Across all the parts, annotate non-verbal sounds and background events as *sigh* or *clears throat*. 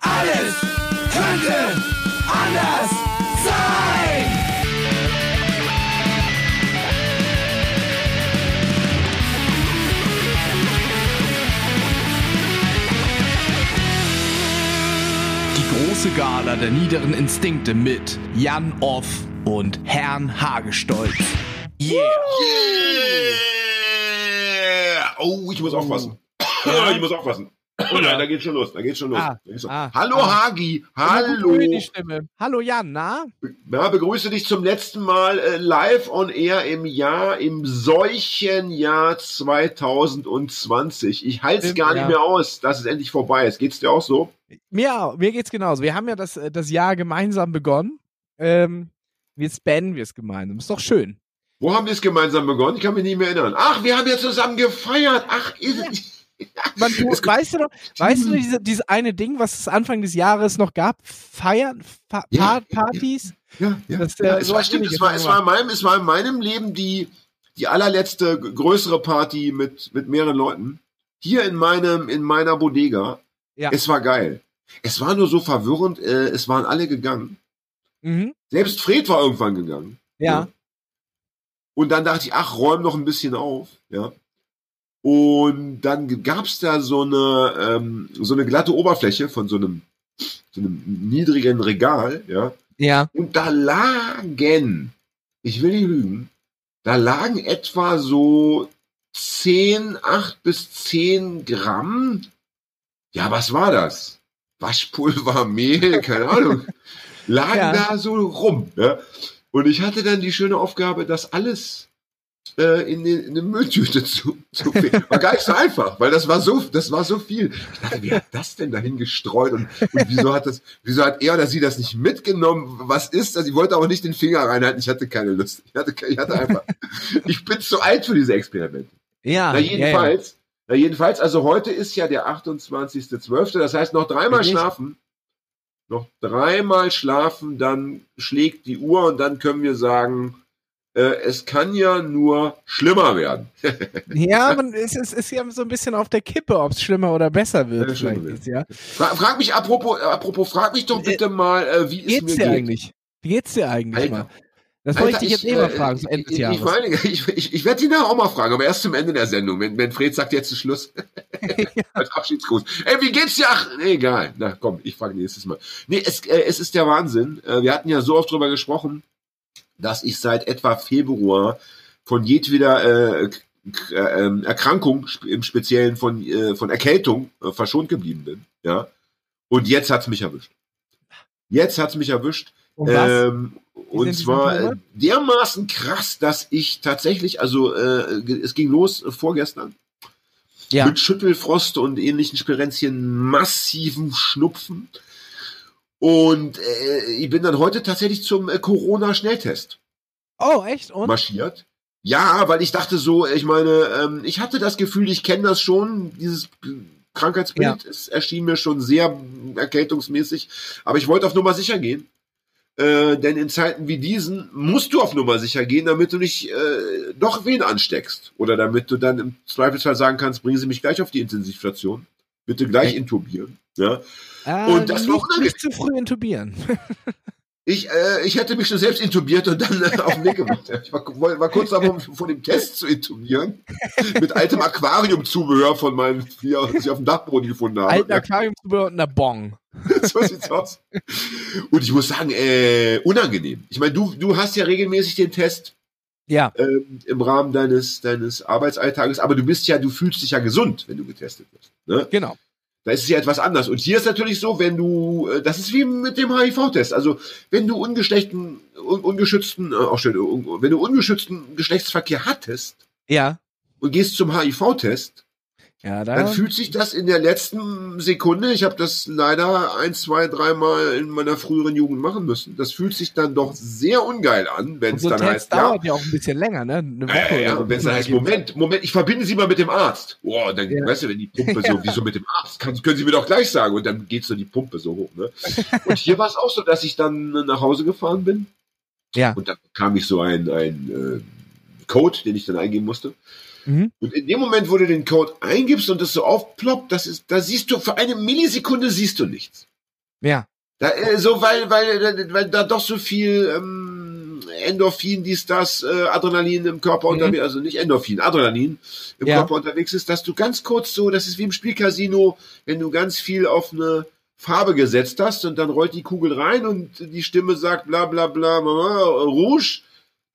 Alles könnte anders sein. Die große Gala der niederen Instinkte mit Jan Off und Herrn Hagestolz. Yeah! Yeah! Oh, ich muss aufpassen. ich muss aufpassen. Oh nein, da geht's schon los, da geht's schon los. Ah, Da geht's schon- ah, Hallo ah. Hagi, hallo. hören die Stimme. Hallo Jan, na? Ja, begrüße dich zum letzten Mal äh, live on air im Jahr, im solchen Jahr 2020. Ich halte es gar nicht ja. mehr aus, dass es endlich vorbei ist. Geht's dir auch so? Mir, mir geht's genauso. Wir haben ja das, äh, das Jahr gemeinsam begonnen. Ähm, jetzt beenden wir es gemeinsam. Ist doch schön. Wo haben wir es gemeinsam begonnen? Ich kann mich nicht mehr erinnern. Ach, wir haben ja zusammen gefeiert. Ach, ist es. Man, *laughs* du, weißt du noch, weißt du diese, dieses eine Ding, was es Anfang des Jahres noch gab? Feiern, Fa Ja, Pa- Partys? Ja, ja. Das, äh, ja, es, war, stimmt, es, war, es, war. in meinem, es war in meinem Leben die, die allerletzte größere Party mit, mit mehreren Leuten. Hier in meinem, in meiner Bodega. Ja. Es war geil. Es war nur so verwirrend, äh, es waren alle gegangen. Mhm. Selbst Fred war irgendwann gegangen. Ja. Und dann dachte ich, ach, räum noch ein bisschen auf, ja. Und dann gab's da so eine, ähm, so eine glatte Oberfläche von so einem, so einem niedrigen Regal, ja. Ja. Und da lagen, ich will nicht lügen, da lagen etwa so 10, 8 bis 10 Gramm. Ja, was war das? Waschpulver, *laughs* Mehl, keine Ahnung. Lagen Ja. da so rum. Ja? Und ich hatte dann die schöne Aufgabe, das alles äh, in, den, in eine Mülltüte zu, zu War gar nicht so einfach, weil das war so, das war so viel. Ich dachte, wie hat das denn dahin gestreut und, und wieso hat das, wieso hat er oder sie das nicht mitgenommen? Was ist das? Ich wollte auch nicht den Finger reinhalten. Ich hatte keine Lust. Ich hatte, ich hatte einfach, ich bin zu alt für diese Experimente. Ja. Na jedenfalls, na jedenfalls, also heute ist ja der 28.12., das heißt noch dreimal Richtig. schlafen. Noch dreimal schlafen, dann schlägt die Uhr und dann können wir sagen, es kann ja nur schlimmer werden. *laughs* Ja, man, es ist, ist ja so ein bisschen auf der Kippe, ob es schlimmer oder besser wird. Ja, wird. dieses Jahr. Fra frag mich apropos, äh, apropos, frag mich doch bitte mal, äh, wie Wie es mir geht's dir geht. eigentlich? Wie geht's dir eigentlich Alter. mal? Das wollte ich dich jetzt eh mal fragen, zum äh, Ende des ich, Jahres. ich, meine, *laughs* ich, ich, ich werde die nachher auch mal fragen, aber erst zum Ende der Sendung, wenn, wenn Fred sagt, jetzt ist Schluss. *laughs* Als Abschiedsgruß. Ey, wie geht's dir? Ach, nee, egal. Na komm, ich frage nächstes Mal. Nee, es, äh, es ist der Wahnsinn. Äh, wir hatten ja so oft drüber gesprochen, dass ich seit etwa Februar von jedweder äh, äh, Erkrankung, im Speziellen von, äh, von Erkältung, äh, verschont geblieben bin. Ja. Und jetzt hat's mich erwischt. Jetzt hat's mich erwischt. Und? Ähm, und zwar äh, dermaßen krass, dass ich tatsächlich, also äh, es ging los äh, vorgestern ja. mit Schüttelfrost und ähnlichen Spirenzchen, massiven Schnupfen. Und äh, ich bin dann heute tatsächlich zum äh, Corona-Schnelltest Oh, echt? Und? marschiert. Ja, weil ich dachte so, ich meine, ähm, ich hatte das Gefühl, ich kenne das schon, dieses Krankheitsbild, es erschien mir schon sehr erkältungsmäßig, aber ich wollte auf Nummer sicher gehen. Äh, denn in Zeiten wie diesen musst du auf Nummer sicher gehen, damit du nicht äh, doch wen ansteckst. Oder damit du dann im Zweifelsfall sagen kannst, bringen Sie mich gleich auf die Intensivstation. Bitte gleich intubieren. Ja. Ah, und das war nicht, unangenehm. nicht zu früh intubieren. *laughs* Ich, äh, ich hätte mich schon selbst intubiert und dann äh, auf den Weg gemacht. Ich war, war war kurz davor, *laughs* vor dem Test zu intubieren. Mit altem Aquariumzubehör von meinen vier, das ich auf dem Dachboden gefunden habe. Alten Aquariumzubehör und einer Bong. *laughs* so sieht's aus. Und ich muss sagen, äh, unangenehm. Ich meine, du, du hast ja regelmäßig den Test Ja. ähm, im Rahmen deines, deines Arbeitsalltages, aber du bist ja, du fühlst dich ja gesund, wenn du getestet wirst. Ne? Genau. Da ist es ja etwas anders. Und hier ist natürlich so, wenn du, äh, das ist wie mit dem HIV-Test. Also, wenn du ungeschlechten, un, ungeschützten, äh, auch schön, un, wenn du ungeschützten Geschlechtsverkehr hattest Ja. und gehst zum HIV-Test, Ja, da. dann fühlt sich das in der letzten Sekunde, ich habe das leider ein, zwei, dreimal in meiner früheren Jugend machen müssen, das fühlt sich dann doch sehr ungeil an, wenn es so dann Test heißt, ja, dauert ja. auch ein bisschen länger, ne? Eine Woche. ja, ja, wenn es dann heißt, Moment, Moment, ich verbinde Sie mal mit dem Arzt. Boah, dann, Ja. weißt du, wenn die Pumpe so, *laughs* wieso mit dem Arzt? Kann, können Sie mir doch gleich sagen. Und dann geht so die Pumpe so hoch, ne? Und hier war es auch so, dass ich dann nach Hause gefahren bin. Ja. Und dann bekam ich so ein, ein äh, Code, den ich dann eingeben musste. Mhm. Und in dem Moment, wo du den Code eingibst und das so aufploppt, das ist, da siehst du, für eine Millisekunde siehst du nichts. Ja. Da, äh, so, weil, weil, weil da doch so viel ähm, Endorphin, dies, das, äh, Adrenalin im Körper mhm. unterwegs, also nicht Endorphin, Adrenalin im ja. Körper unterwegs ist, dass du ganz kurz so, das ist wie im Spielcasino, wenn du ganz viel auf eine Farbe gesetzt hast und dann rollt die Kugel rein und die Stimme sagt bla bla bla, bla Rouge,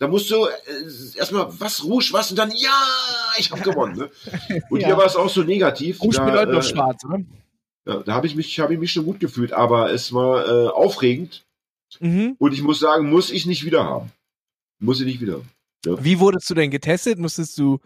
da musst du äh, erstmal, was, Rouge, was? Und dann, ja, ich habe gewonnen. Ne? *laughs* Und ja. hier war es auch so negativ. Rouge bedeutet doch äh, schwarz, oder? Ja, da habe ich mich, habe ich mich schon gut gefühlt, aber es war äh, aufregend. Mhm. Und ich muss sagen, muss ich nicht wieder haben. Muss ich nicht wieder haben. Ja. Wie wurdest du denn getestet? Musstest du.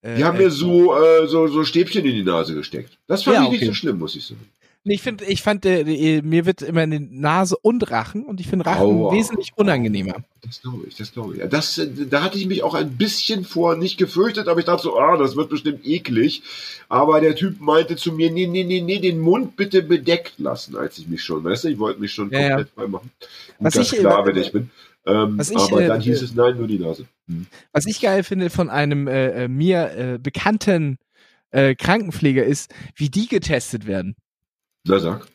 Äh, die haben mir so, äh, so, so Stäbchen in die Nase gesteckt. Das fand ja, ich okay. nicht so schlimm, muss ich sagen. Ich finde, ich fand, äh, mir wird immer in die Nase und Rachen und ich finde Rachen Aua. wesentlich unangenehmer. Das glaube ich, das glaube ich. Das, äh, da hatte ich mich auch ein bisschen vor nicht gefürchtet, aber ich dachte so, ah, das wird bestimmt eklig. Aber der Typ meinte zu mir, nee, nee, nee, nee, den Mund bitte bedeckt lassen, als ich mich schon, weißt du, ich wollte mich schon ja, komplett ja. frei machen. Was ich, klar, wenn ich bin. Ähm, ich, aber dann äh, hieß es nein, nur die Nase. Hm. Was ich geil finde von einem äh, äh mir äh, bekannten äh, Krankenpfleger ist, wie die getestet werden. Na sag.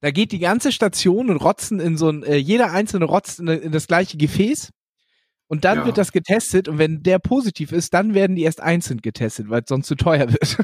Da geht die ganze Station und rotzen in so ein, äh, jeder einzelne rotzt in, in, das gleiche Gefäß. Und dann ja. wird das getestet und wenn der positiv ist, dann werden die erst einzeln getestet, weil es sonst zu teuer wird.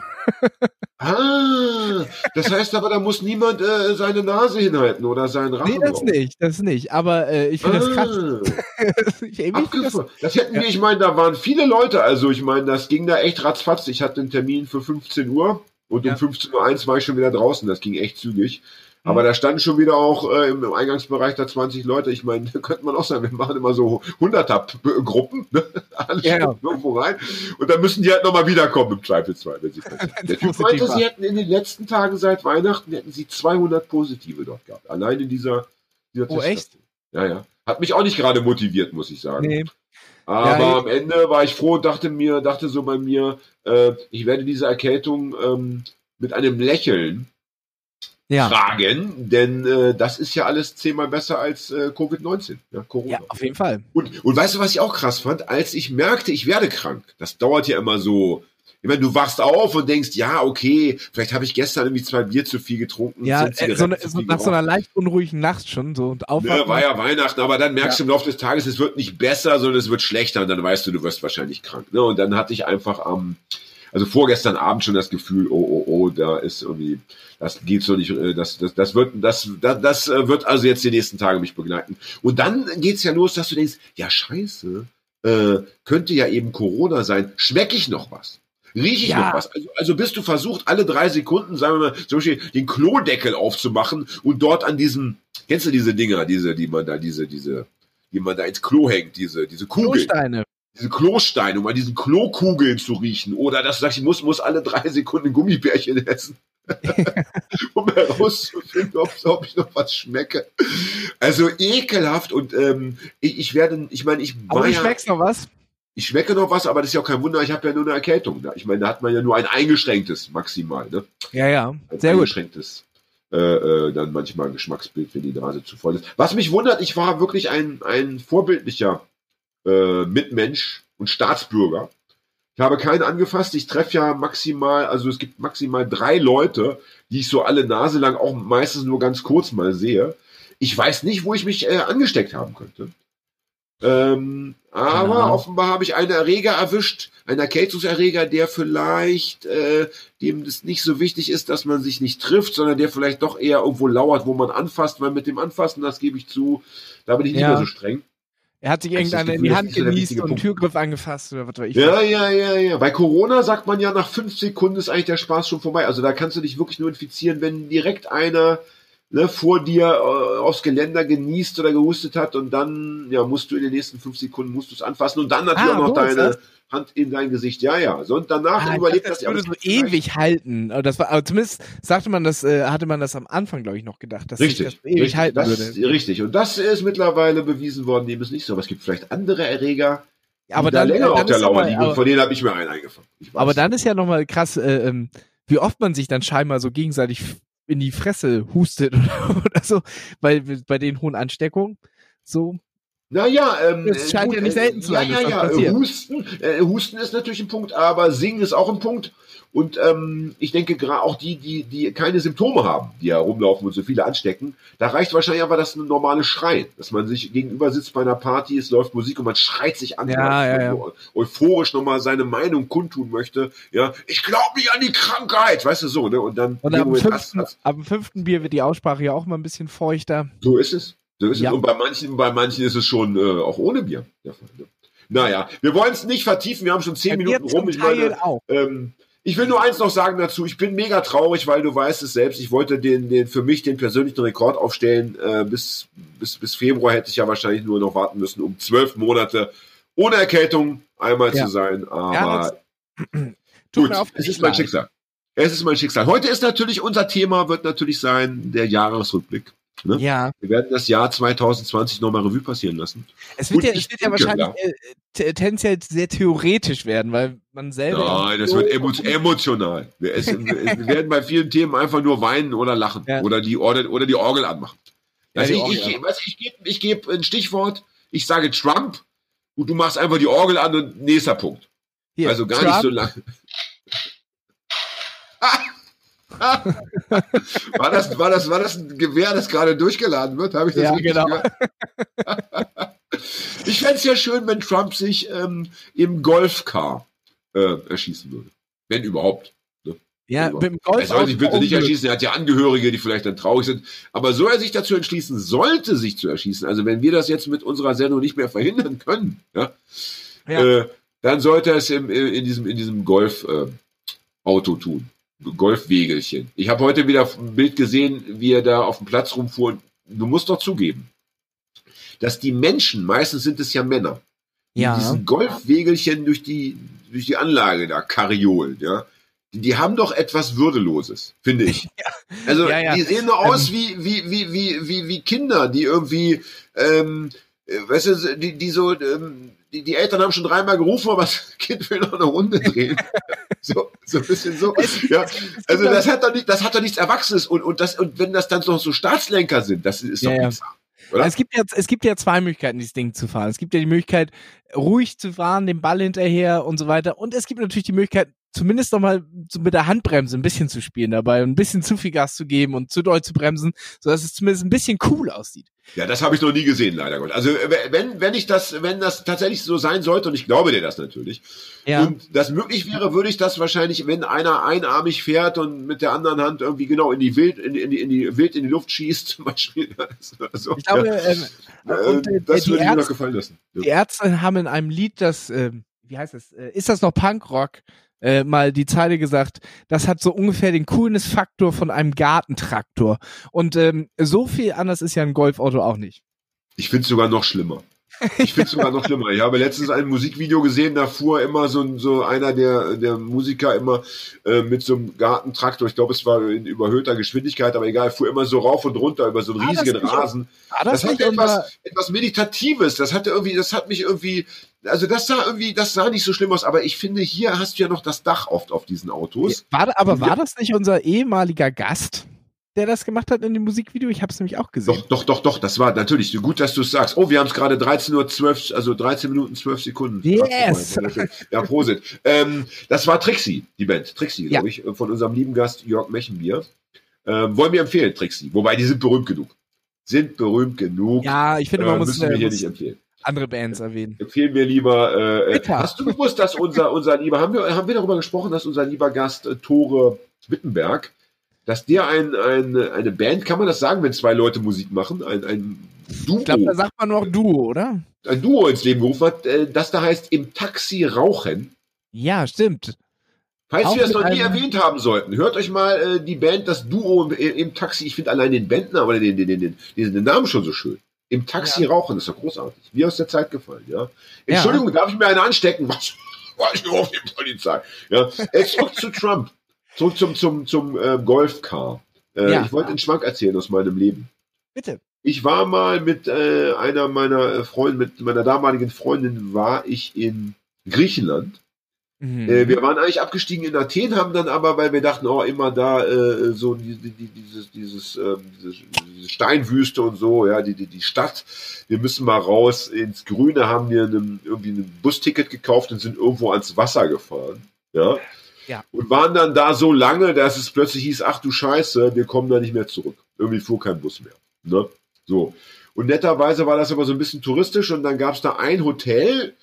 *laughs* ah, das heißt aber, da muss niemand äh, seine Nase hinhalten oder seinen Rachen. Nee, das drauf. nicht, das nicht. Aber äh, ich finde ah. das krass. *laughs* ich, das, das hätten wir, ich meine, da waren viele Leute, also ich meine, das ging da echt ratzfatz. Ich hatte einen Termin für 15 Uhr. Und ja. um 15.01 Uhr war ich schon wieder draußen. Das ging echt zügig. Mhm. Aber da standen schon wieder auch äh, im, Eingangsbereich da 20 Leute. Ich meine, *laughs* da könnte man auch sagen, wir machen immer so 100er-Gruppen, ne? *laughs* alle ja, ja. irgendwo rein. Und dann müssen die halt nochmal wiederkommen im Zweifelsfall, wenn sie *laughs* Der Typ meinte, sie hätten in den letzten Tagen seit Weihnachten, hätten sie 200 Positive dort gehabt. Allein in dieser, dieser Oh, echt? Ja, ja. Hat mich auch nicht gerade motiviert, muss ich sagen. Nee. Aber ja, am Ende war ich froh und dachte mir, dachte so bei mir, äh, ich werde diese Erkältung ähm, mit einem Lächeln ja. tragen, denn äh, das ist ja alles zehnmal besser als äh, Covid-19, ja, Corona. Ja, auf jeden Fall. Und, und weißt du, was ich auch krass fand? Als ich merkte, ich werde krank, das dauert ja immer so ich meine, du wachst auf und denkst, ja, okay, vielleicht habe ich gestern irgendwie zwei Bier zu viel getrunken. Ja, äh, so eine, so nach so einer leicht unruhigen Nacht schon so und aufwachen. Ne, war ja Weihnachten, aber dann merkst ja. du im Laufe des Tages, es wird nicht besser, sondern es wird schlechter und dann weißt du, du wirst wahrscheinlich krank. Ne? Und dann hatte ich einfach am, ähm, also vorgestern Abend schon das Gefühl, oh, oh, oh, da ist irgendwie, das geht so nicht, äh, das, das, das wird, das, das, das äh, wird also jetzt die nächsten Tage mich begleiten. Und dann geht's ja los, dass du denkst, ja, scheiße, äh, könnte ja eben Corona sein. Schmecke ich noch was? Rieche ich ja. noch was? Also, also bist du versucht, alle drei Sekunden, sagen wir mal, zum Beispiel den Klodeckel aufzumachen und dort an diesem, kennst du diese Dinger, diese, die man da, diese, diese, die man da ins Klo hängt, diese, diese Kugeln. Klosteine. Diese Klosteine, um an diesen Klokugeln zu riechen. Oder dass du sagst, ich muss, muss alle drei Sekunden Gummibärchen essen. *laughs* um herauszufinden, ob, ob, ich noch was schmecke. Also ekelhaft und ähm, ich, ich werde, ich meine, ich Aber du schmeckst noch was? Ich schmecke noch was, aber das ist ja auch kein Wunder, ich habe ja nur eine Erkältung. Ne? Ich meine, da hat man ja nur ein eingeschränktes maximal. Ne? Ja, ja, ein sehr eingeschränktes, gut. Äh, äh, dann manchmal Geschmacksbild, wenn die Nase zu voll ist. Was mich wundert, ich war wirklich ein, ein vorbildlicher äh, Mitmensch und Staatsbürger. Ich habe keinen angefasst. Ich treffe ja maximal, also es gibt maximal drei Leute, die ich so alle Nase lang auch meistens nur ganz kurz mal sehe. Ich weiß nicht, wo ich mich äh, angesteckt haben könnte. Ähm, aber genau. offenbar habe ich einen Erreger erwischt, einen Erkältungserreger, der vielleicht äh, dem das nicht so wichtig ist, dass man sich nicht trifft, sondern der vielleicht doch eher irgendwo lauert, wo man anfasst, weil mit dem Anfassen, das gebe ich zu, da bin ich nicht ja. mehr so streng. Er hat sich irgendeine in die Hand genießt und Türgriff angefasst oder was weiß ich. Ja, ja, ja, ja. Bei Corona sagt man ja, nach fünf Sekunden ist eigentlich der Spaß schon vorbei. Also da kannst du dich wirklich nur infizieren, wenn direkt einer ne, vor dir äh, aufs Geländer genießt oder gehustet hat und dann ja musst du in den nächsten fünf Sekunden musst du es anfassen und dann natürlich ah, auch noch deine Hand in dein Gesicht. Ja, ja. So, und danach ah, überlebt das. Das würde so ewig halten. Das war, aber zumindest sagte man das, äh, hatte man das am Anfang, glaube ich, noch gedacht, dass richtig, das ewig richtig, halten das, würde. Richtig. Und das ist mittlerweile bewiesen worden, dem ist nicht so. Aber es gibt vielleicht andere Erreger, aber dann, da länger dann auf der Lauer liegen. Von denen habe ich mir einen eingefangen. Aber dann ist ja nochmal krass, äh, ähm, wie oft man sich dann scheinbar so gegenseitig in die Fresse hustet *laughs* oder, so, weil bei den hohen Ansteckungen so. Naja, ähm, das scheint gut, ja nicht selten zu sein. Ja, ja, ja. Husten, äh, Husten ist natürlich ein Punkt, aber Singen ist auch ein Punkt. Und ähm, ich denke gerade auch die, die, die keine Symptome haben, die herumlaufen und so viele anstecken, da reicht wahrscheinlich aber das ein normales Schreien, dass man sich gegenüber sitzt bei einer Party, es läuft Musik und man schreit sich an, ja, ja, ja. euphorisch nochmal seine Meinung kundtun möchte. Ja, ich glaube nicht an die Krankheit, weißt du so, ne? Und dann und am, fünften, am fünften Bier wird die Aussprache ja auch mal ein bisschen feuchter. So ist es. So ist ja. es. Und bei manchen, bei manchen ist es schon äh, auch ohne Bier der Fall. Ne? Naja, wir wollen es nicht vertiefen, wir haben schon zehn Minuten rum. Ich meine, ähm, ich will nur eins noch sagen dazu. Ich bin mega traurig, weil du weißt es selbst. Ich wollte den, den für mich den persönlichen Rekord aufstellen. Äh, bis, bis, bis Februar hätte ich ja wahrscheinlich nur noch warten müssen, um zwölf Monate ohne Erkältung einmal ja. zu sein. Aber ja, *clears throat* gut, es ist mein Schicksal. Es ist mein Schicksal. Heute ist natürlich unser Thema, wird natürlich sein der Jahresrückblick. Ne? Ja. Wir werden das Jahr 2020 nochmal Revue passieren lassen. Es wird, ja, es wird ja wahrscheinlich ja. tendenziell sehr theoretisch werden, weil man selber. Nein, das wird emo *laughs* emotional. Wir, es, wir, werden bei vielen Themen einfach nur weinen oder lachen ja. oder, die Orgel, oder die Orgel anmachen. Also ja, ich, ich, ich, ich gebe ich geb ein Stichwort, ich sage Trump und du machst einfach die Orgel an und nächster Punkt. Hier, also gar Trump. nicht so lang. *laughs* *laughs* war, das, war, das, war das ein Gewehr, das gerade durchgeladen wird? Habe ich das ja, richtig genau. *laughs* ich fände es ja schön, wenn Trump sich ähm, im Golfcar äh, erschießen würde. Wenn überhaupt. Ne? Ja, mit dem Golf. Er soll sich bitte nicht erschießen, er hat ja Angehörige, die vielleicht dann traurig sind. Aber so er sich dazu entschließen sollte, sich zu erschießen, also wenn wir das jetzt mit unserer Sendung nicht mehr verhindern können, ja, ja. Äh, dann sollte er es im, in diesem, in diesem Golf-Auto äh, tun. Golfwegelchen. Ich habe heute wieder ein Bild gesehen, wie er da auf dem Platz rumfuhr. Du musst doch zugeben, dass die Menschen, meistens sind es ja Männer, ja. diesen Golfwegelchen durch die, durch die Anlage da kariolen, ja. Die, die haben doch etwas Würdeloses, finde ich. *laughs* Also, ja, ja. die sehen doch aus ähm. wie, wie, wie, wie, wie, wie Kinder, die irgendwie, ähm, äh, weißt du, die, die so, ähm, die, die Eltern haben schon dreimal gerufen, aber *laughs* das Kind will noch eine Runde drehen. *laughs* so, so ein bisschen so. Ja. Also das hat doch nicht, das hat doch nichts Erwachsenes und, und das, und wenn das dann noch so Staatslenker sind, das ist doch ja. Oder? Es gibt ja, es gibt ja zwei Möglichkeiten, dieses Ding zu fahren. Es gibt ja die Möglichkeit, ruhig zu fahren, den Ball hinterher und so weiter. Und es gibt natürlich die Möglichkeit, zumindest noch mal so mit der Handbremse ein bisschen zu spielen dabei und ein bisschen zu viel Gas zu geben und zu doll zu bremsen, sodass es zumindest ein bisschen cool aussieht. Ja, das habe ich noch nie gesehen, leider Gott. Also wenn wenn ich das, wenn das tatsächlich so sein sollte, und ich glaube dir das natürlich, ja. und das möglich wäre, würde ich das wahrscheinlich, wenn einer einarmig fährt und mit der anderen Hand irgendwie genau in die Wild in, in, die, in die Wild in die Luft schießt, *laughs* zum Beispiel. So, ich glaube, ja. ähm, und, äh, das würde mir noch gefallen lassen. Ja. Die Ärzte haben in einem Lied, das, äh, wie heißt es, äh, ist das noch Punkrock? Äh, mal die Zeile gesagt, das hat so ungefähr den Coolness-Faktor von einem Gartentraktor. Und ähm, so viel anders ist ja ein Golfauto auch nicht. Ich finde es sogar noch schlimmer. Ich finde es sogar noch schlimmer. Ich habe letztens ein Musikvideo gesehen, da fuhr immer so, so einer der, der Musiker immer äh, mit so einem Gartentraktor, ich glaube, es war in überhöhter Geschwindigkeit, aber egal, fuhr immer so rauf und runter über so einen ah, riesigen Rasen. Ah, das, das hatte etwas, etwas Meditatives, das hatte irgendwie, das hat mich irgendwie, also das sah irgendwie, das sah nicht so schlimm aus, aber ich finde, hier hast du ja noch das Dach oft auf diesen Autos. War, aber war das nicht unser ehemaliger Gast? Der das gemacht hat in dem Musikvideo? Ich habe es nämlich auch gesehen. Doch, doch, doch, doch, das war natürlich gut, dass du es sagst. Oh, wir haben es gerade 13 Uhr 12, also 13 Minuten 12 Sekunden. Yes! Ja, Prosit. Ähm, das war Trixie, die Band. Trixie, glaube ich, von unserem lieben Gast Jörg Mechenbier. Ähm, wollen wir empfehlen, Trixie. Wobei, die sind berühmt genug. Sind berühmt genug. Ja, ich finde, man äh, muss, müssen wir hier nicht empfehlen andere Bands erwähnen. Empfehlen wir lieber. Äh, äh hast du gewusst, dass unser unser lieber haben wir haben wir darüber gesprochen, dass unser lieber Gast äh, Tore Wittenberg dass der ein, ein, eine Band, kann man das sagen, wenn zwei Leute Musik machen? Ein, ein Duo. Ich glaube, da sagt man noch Duo, oder? Ein Duo ins Leben gerufen hat, äh, das da heißt Im Taxi rauchen. Ja, stimmt. Falls Auch wir das noch nie erwähnt haben sollten, hört euch mal äh, die Band, das Duo im, im Taxi. Ich finde allein den Bandnamen oder den, den, den, den, den Namen schon so schön. Im Taxi ja. rauchen, das ist doch großartig. Wie aus der Zeit gefallen, ja. Entschuldigung, ja. darf ich mir eine anstecken? *laughs* Was? War ich nur auf die Polizei. Ja. Jetzt zurück zu Trump. Zurück zum, zum, zum äh, Golfcar. Äh, ja. Ich wollte einen Schwank erzählen aus meinem Leben. Bitte. Ich war mal mit äh, einer meiner Freunde, mit meiner damaligen Freundin, war ich in Griechenland. Mhm. Äh, wir waren eigentlich abgestiegen in Athen, haben dann aber, weil wir dachten, oh, immer da äh, so die, die, die, dieses, dieses, ähm, diese, diese Steinwüste und so, ja, die, die, die Stadt, wir müssen mal raus ins Grüne, haben wir einen, irgendwie ein Busticket gekauft und sind irgendwo ans Wasser gefahren. Ja. Ja. Und waren dann da so lange, dass es plötzlich hieß, ach du Scheiße, wir kommen da nicht mehr zurück. Irgendwie fuhr kein Bus mehr. Ne? So. Und netterweise war das aber so ein bisschen touristisch und dann gab es da ein Hotel,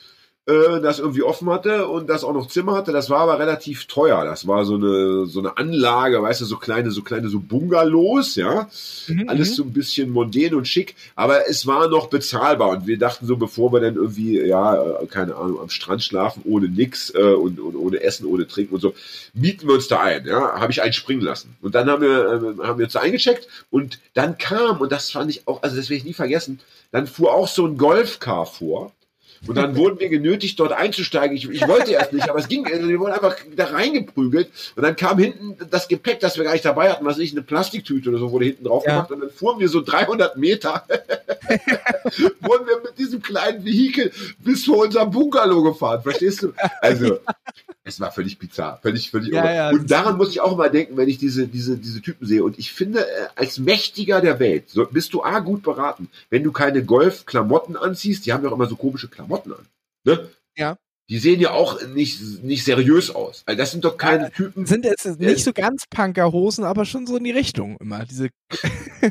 äh, das irgendwie offen hatte und das auch noch Zimmer hatte. Das war aber relativ teuer. Das war so eine so eine Anlage, weißt du, so kleine so kleine so Bungalows, ja, mhm, alles mhm. so ein bisschen mondän und schick. Aber es war noch bezahlbar und wir dachten so, bevor wir dann irgendwie ja äh, keine Ahnung am Strand schlafen ohne nix äh, und, und ohne Essen, ohne Trinken und so, mieten wir uns da ein. Ja, habe ich einen springen lassen und dann haben wir äh, haben wir uns da eingecheckt und dann kam und das fand ich auch, also das werde ich nie vergessen. Dann fuhr auch so ein Golfcar vor und dann wurden wir genötigt, dort einzusteigen. Ich, ich wollte erst nicht, aber es ging, also wir wurden einfach da reingeprügelt. Und dann kam hinten das Gepäck, das wir gar nicht dabei hatten, was ich, eine Plastiktüte oder so, wurde hinten drauf ja. gemacht. Und dann fuhren wir so 300 Meter, *laughs* wurden wir mit diesem kleinen Vehikel bis vor unser Bungalow gefahren. Verstehst du? Also, es war völlig bizarr, völlig, völlig ja, ja, Und daran muss ich auch immer denken, wenn ich diese, diese, diese Typen sehe. Und ich finde, äh, als Mächtiger der Welt bist du A, gut beraten. Wenn du keine Golf-Klamotten anziehst, die haben ja auch immer so komische Klamotten an. Ne? Ja. Die sehen ja auch nicht, nicht seriös aus. Also das sind doch keine ja, Typen. Sind jetzt nicht so ganz Punkerhosen, aber schon so in die Richtung immer. Diese *laughs*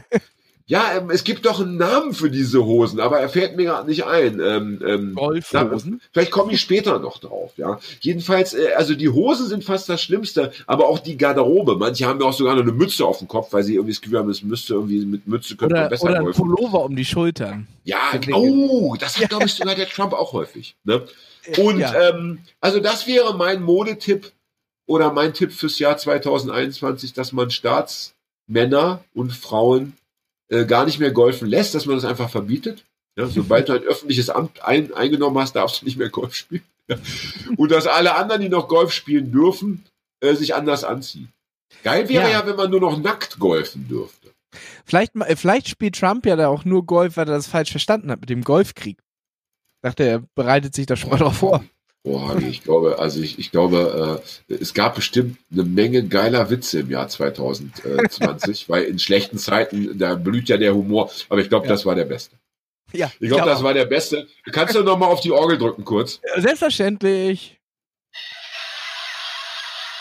Ja, ähm, es gibt doch einen Namen für diese Hosen, aber er fällt mir gerade nicht ein. Ähm, ähm, Golfhosen? vielleicht komme ich später noch drauf, ja. Jedenfalls, äh, also die Hosen sind fast das Schlimmste, aber auch die Garderobe. Manche haben ja auch sogar noch eine Mütze auf dem Kopf, weil sie irgendwie das Gefühl haben, es müsste irgendwie mit Mütze könnte oder, man besser Oder ein Pullover um die Schultern. Ja, oh, das hat, glaube ich, sogar der Trump auch häufig. Ne? Und ja. ähm, also das wäre mein Modetipp oder mein Tipp fürs Jahr 2021, dass man Staatsmänner und Frauen äh, gar nicht mehr golfen lässt, dass man das einfach verbietet. Ja, sobald du ein öffentliches Amt ein, eingenommen hast, darfst du nicht mehr Golf spielen. Und dass alle anderen, die noch Golf spielen dürfen, äh, sich anders anziehen. Geil wäre ja. ja, wenn man nur noch nackt golfen dürfte. Vielleicht, äh, vielleicht spielt Trump ja da auch nur Golf, weil er das falsch verstanden hat mit dem Golfkrieg. Dachte, er bereitet sich da schon mal drauf vor. Boah, ich glaube, also ich, ich glaube, äh, es gab bestimmt eine Menge geiler Witze im Jahr 2020, *laughs* weil in schlechten Zeiten, da blüht ja der Humor, aber ich glaube, ja. das war der beste. Ja, ich glaube, das war der beste. Kannst du noch mal auf die Orgel drücken kurz? Selbstverständlich.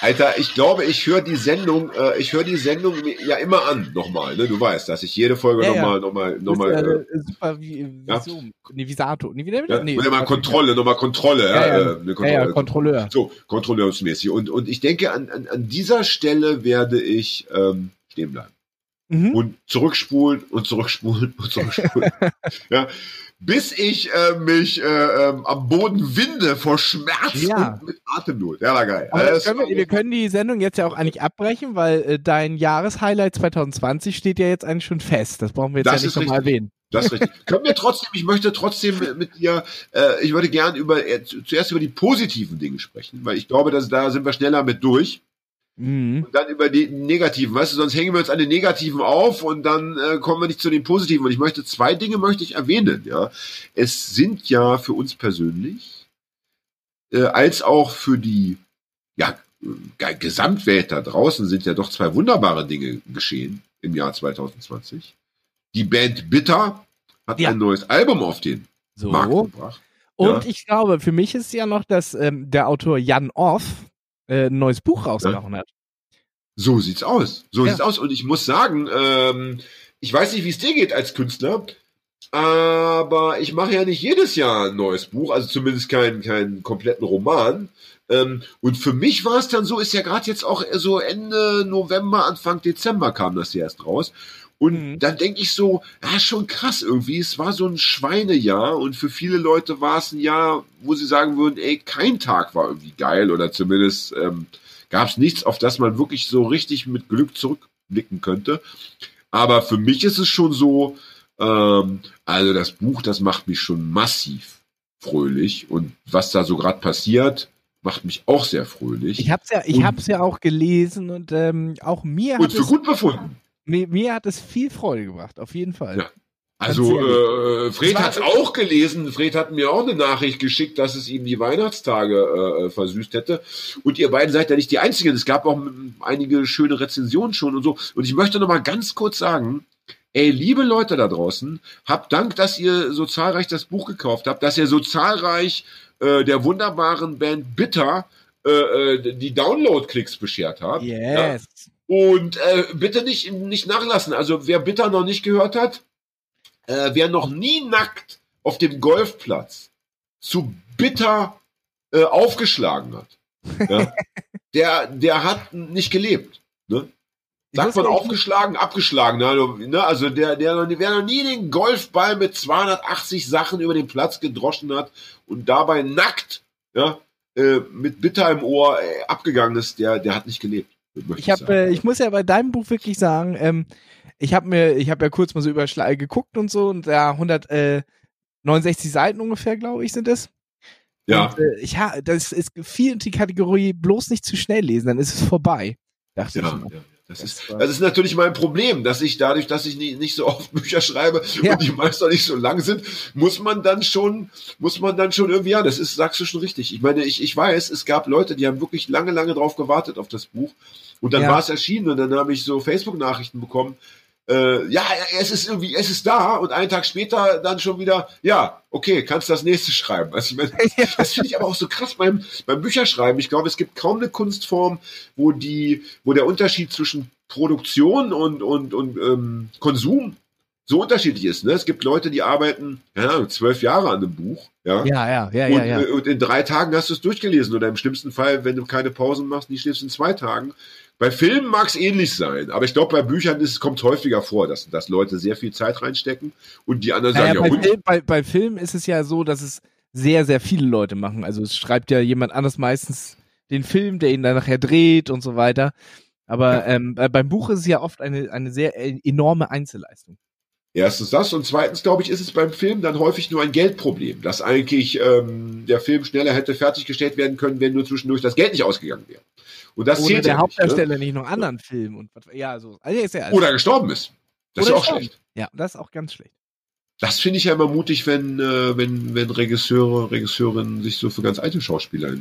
Alter, ich glaube, ich höre die Sendung, äh, ich höre die Sendung ja immer an, nochmal, ne? Du weißt, dass ich jede Folge ja, nochmal, ja. nochmal, nochmal. Äh, super wie, wie ja? so, nee, Visato. Nee, wie, ja, nee, mal Kontrolle, nochmal Kontrolle, ja, ja, äh, Kontrolle. ja, ja, Kontrolleur. So, kontrolleursmäßig. Und, und ich denke, an, an, an dieser Stelle werde ich ähm, stehen bleiben. Mhm. Und zurückspulen und zurückspulen und zurückspulen. *laughs* ja bis ich äh, mich äh, ähm, am Boden winde vor Schmerz ja. und mit Atemnot. Ja, war geil. Können wir, wir, können die Sendung jetzt ja auch eigentlich abbrechen, weil äh, dein Jahreshighlight 2020 steht ja jetzt eigentlich schon fest. Das brauchen wir jetzt das ja nicht nochmal erwähnen. Das ist richtig. Können wir trotzdem, ich möchte trotzdem mit dir, äh, ich würde gern über äh, zuerst über die positiven Dinge sprechen, weil ich glaube, dass da sind wir schneller mit durch. Mhm. Und dann über die negativen, weißt du, sonst hängen wir uns an den negativen auf und dann äh, kommen wir nicht zu den positiven. Und ich möchte zwei Dinge möchte ich erwähnen, ja. Es sind ja für uns persönlich, äh, als auch für die, ja, Gesamtwelt da draußen sind ja doch zwei wunderbare Dinge geschehen im Jahr 2020. Die Band Bitter hat ja. ein neues Album auf den so. Markt gebracht. Und ja. ich glaube, für mich ist ja noch, dass ähm, der Autor Jan Off, äh, ein neues Buch rausgehauen hat. So sieht's aus. So ja. sieht's aus. Und ich muss sagen, ähm, ich weiß nicht, wie es dir geht als Künstler, aber ich mache ja nicht jedes Jahr ein neues Buch, also zumindest keinen keinen kompletten Roman. Ähm, und für mich war es dann so, ist ja gerade jetzt auch so Ende November, Anfang Dezember kam das ja erst raus. Und mhm. dann denke ich so, ja, schon krass irgendwie. Es war so ein Schweinejahr und für viele Leute war es ein Jahr, wo sie sagen würden, ey, kein Tag war irgendwie geil oder zumindest ähm, gab es nichts, auf das man wirklich so richtig mit Glück zurückblicken könnte. Aber für mich ist es schon so, ähm, also das Buch, das macht mich schon massiv fröhlich und was da so gerade passiert, macht mich auch sehr fröhlich. Ich hab's ja, ich und, hab's ja auch gelesen und ähm, auch mir und für gut befunden. Mir, mir hat es viel Freude gemacht, auf jeden Fall. Ja. Also äh, Fred hat es auch gelesen. Fred hat mir auch eine Nachricht geschickt, dass es ihm die Weihnachtstage äh, versüßt hätte. Und ihr beiden seid ja nicht die Einzigen. Es gab auch einige schöne Rezensionen schon und so. Und ich möchte noch mal ganz kurz sagen, ey, liebe Leute da draußen, habt Dank, dass ihr so zahlreich das Buch gekauft habt, dass ihr so zahlreich äh, der wunderbaren Band Bitter äh, äh die Download-Klicks beschert habt. Yes. Ja? Und äh, bitte nicht, nicht nachlassen. Also wer Bitter noch nicht gehört hat, äh, wer noch nie nackt auf dem Golfplatz zu bitter äh, aufgeschlagen hat, ja, *laughs* der, der hat nicht gelebt. Ne? Sagt man aufgeschlagen, abgeschlagen. Ne? ne? Also der, der, der noch nie den Golfball mit 280 Sachen über den Platz gedroschen hat und dabei nackt, ja, äh, mit Bitter im Ohr äh, abgegangen ist, der, der hat nicht gelebt. Ich habe, äh, ich muss ja bei deinem Buch wirklich sagen, ähm, ich habe mir, ich habe ja kurz mal so über Schla geguckt und so und da 169 Seiten ungefähr, glaube ich, sind es. Ja. Und, äh, ja, das ist viel in die Kategorie bloß nicht zu schnell lesen, dann ist es vorbei. Dachte ja, ich. Ja. Das, das, ist, das ist natürlich mein Problem, dass ich dadurch, dass ich nicht, nicht so oft *laughs* Bücher schreibe ja. und die meist auch nicht so lang sind, muss man dann schon, muss man dann schon irgendwie, ja, das ist, sagst du schon richtig. Ich meine, ich, ich weiß, es gab Leute, die haben wirklich lange, lange drauf gewartet auf das Buch. Und dann ja. war es erschienen und dann habe ich so Facebook-Nachrichten bekommen, äh, ja, es ist irgendwie, es ist da und einen Tag später dann schon wieder, ja, okay, kannst das nächste schreiben. Also ich meine, *laughs* das finde ich aber auch so krass beim, beim Bücherschreiben. Ich glaube, es gibt kaum eine Kunstform, wo die, wo der Unterschied zwischen Produktion und, und, und ähm, Konsum so unterschiedlich ist. Ne? Es gibt Leute, die arbeiten ja, zwölf Jahre an einem Buch. Ja, ja, ja. ja, und, ja, ja. und in drei Tagen hast du es durchgelesen. Oder im schlimmsten Fall, wenn du keine Pausen machst, die schläfst in zwei Tagen. Bei Filmen mag es ähnlich sein, aber ich glaube, bei Büchern ist, kommt häufiger vor, dass, dass Leute sehr viel Zeit reinstecken und die anderen naja, sagen, ja, bei, Film, bei, bei Filmen ist es ja so, dass es sehr, sehr viele Leute machen. Also es schreibt ja jemand anders meistens den Film, der ihn dann nachher dreht und so weiter. Aber ähm, beim Buch ist es ja oft eine, eine sehr äh, enorme Einzelleistung. Erstens das und zweitens, glaube ich, ist es beim Film dann häufig nur ein Geldproblem, dass eigentlich ähm, der Film schneller hätte fertiggestellt werden können, wenn nur zwischendurch das Geld nicht ausgegangen wäre. Und das Oder zählt der ja Hauptdarsteller nicht, ne? nicht noch anderen Film und ja, so. Also ist ja, also Oder gestorben ist. Das ist ja auch gestorben. schlecht. Ja, das ist auch ganz schlecht. Das finde ich ja immer mutig, wenn, äh, wenn, wenn Regisseure, Regisseurinnen sich so für ganz alte Schauspieler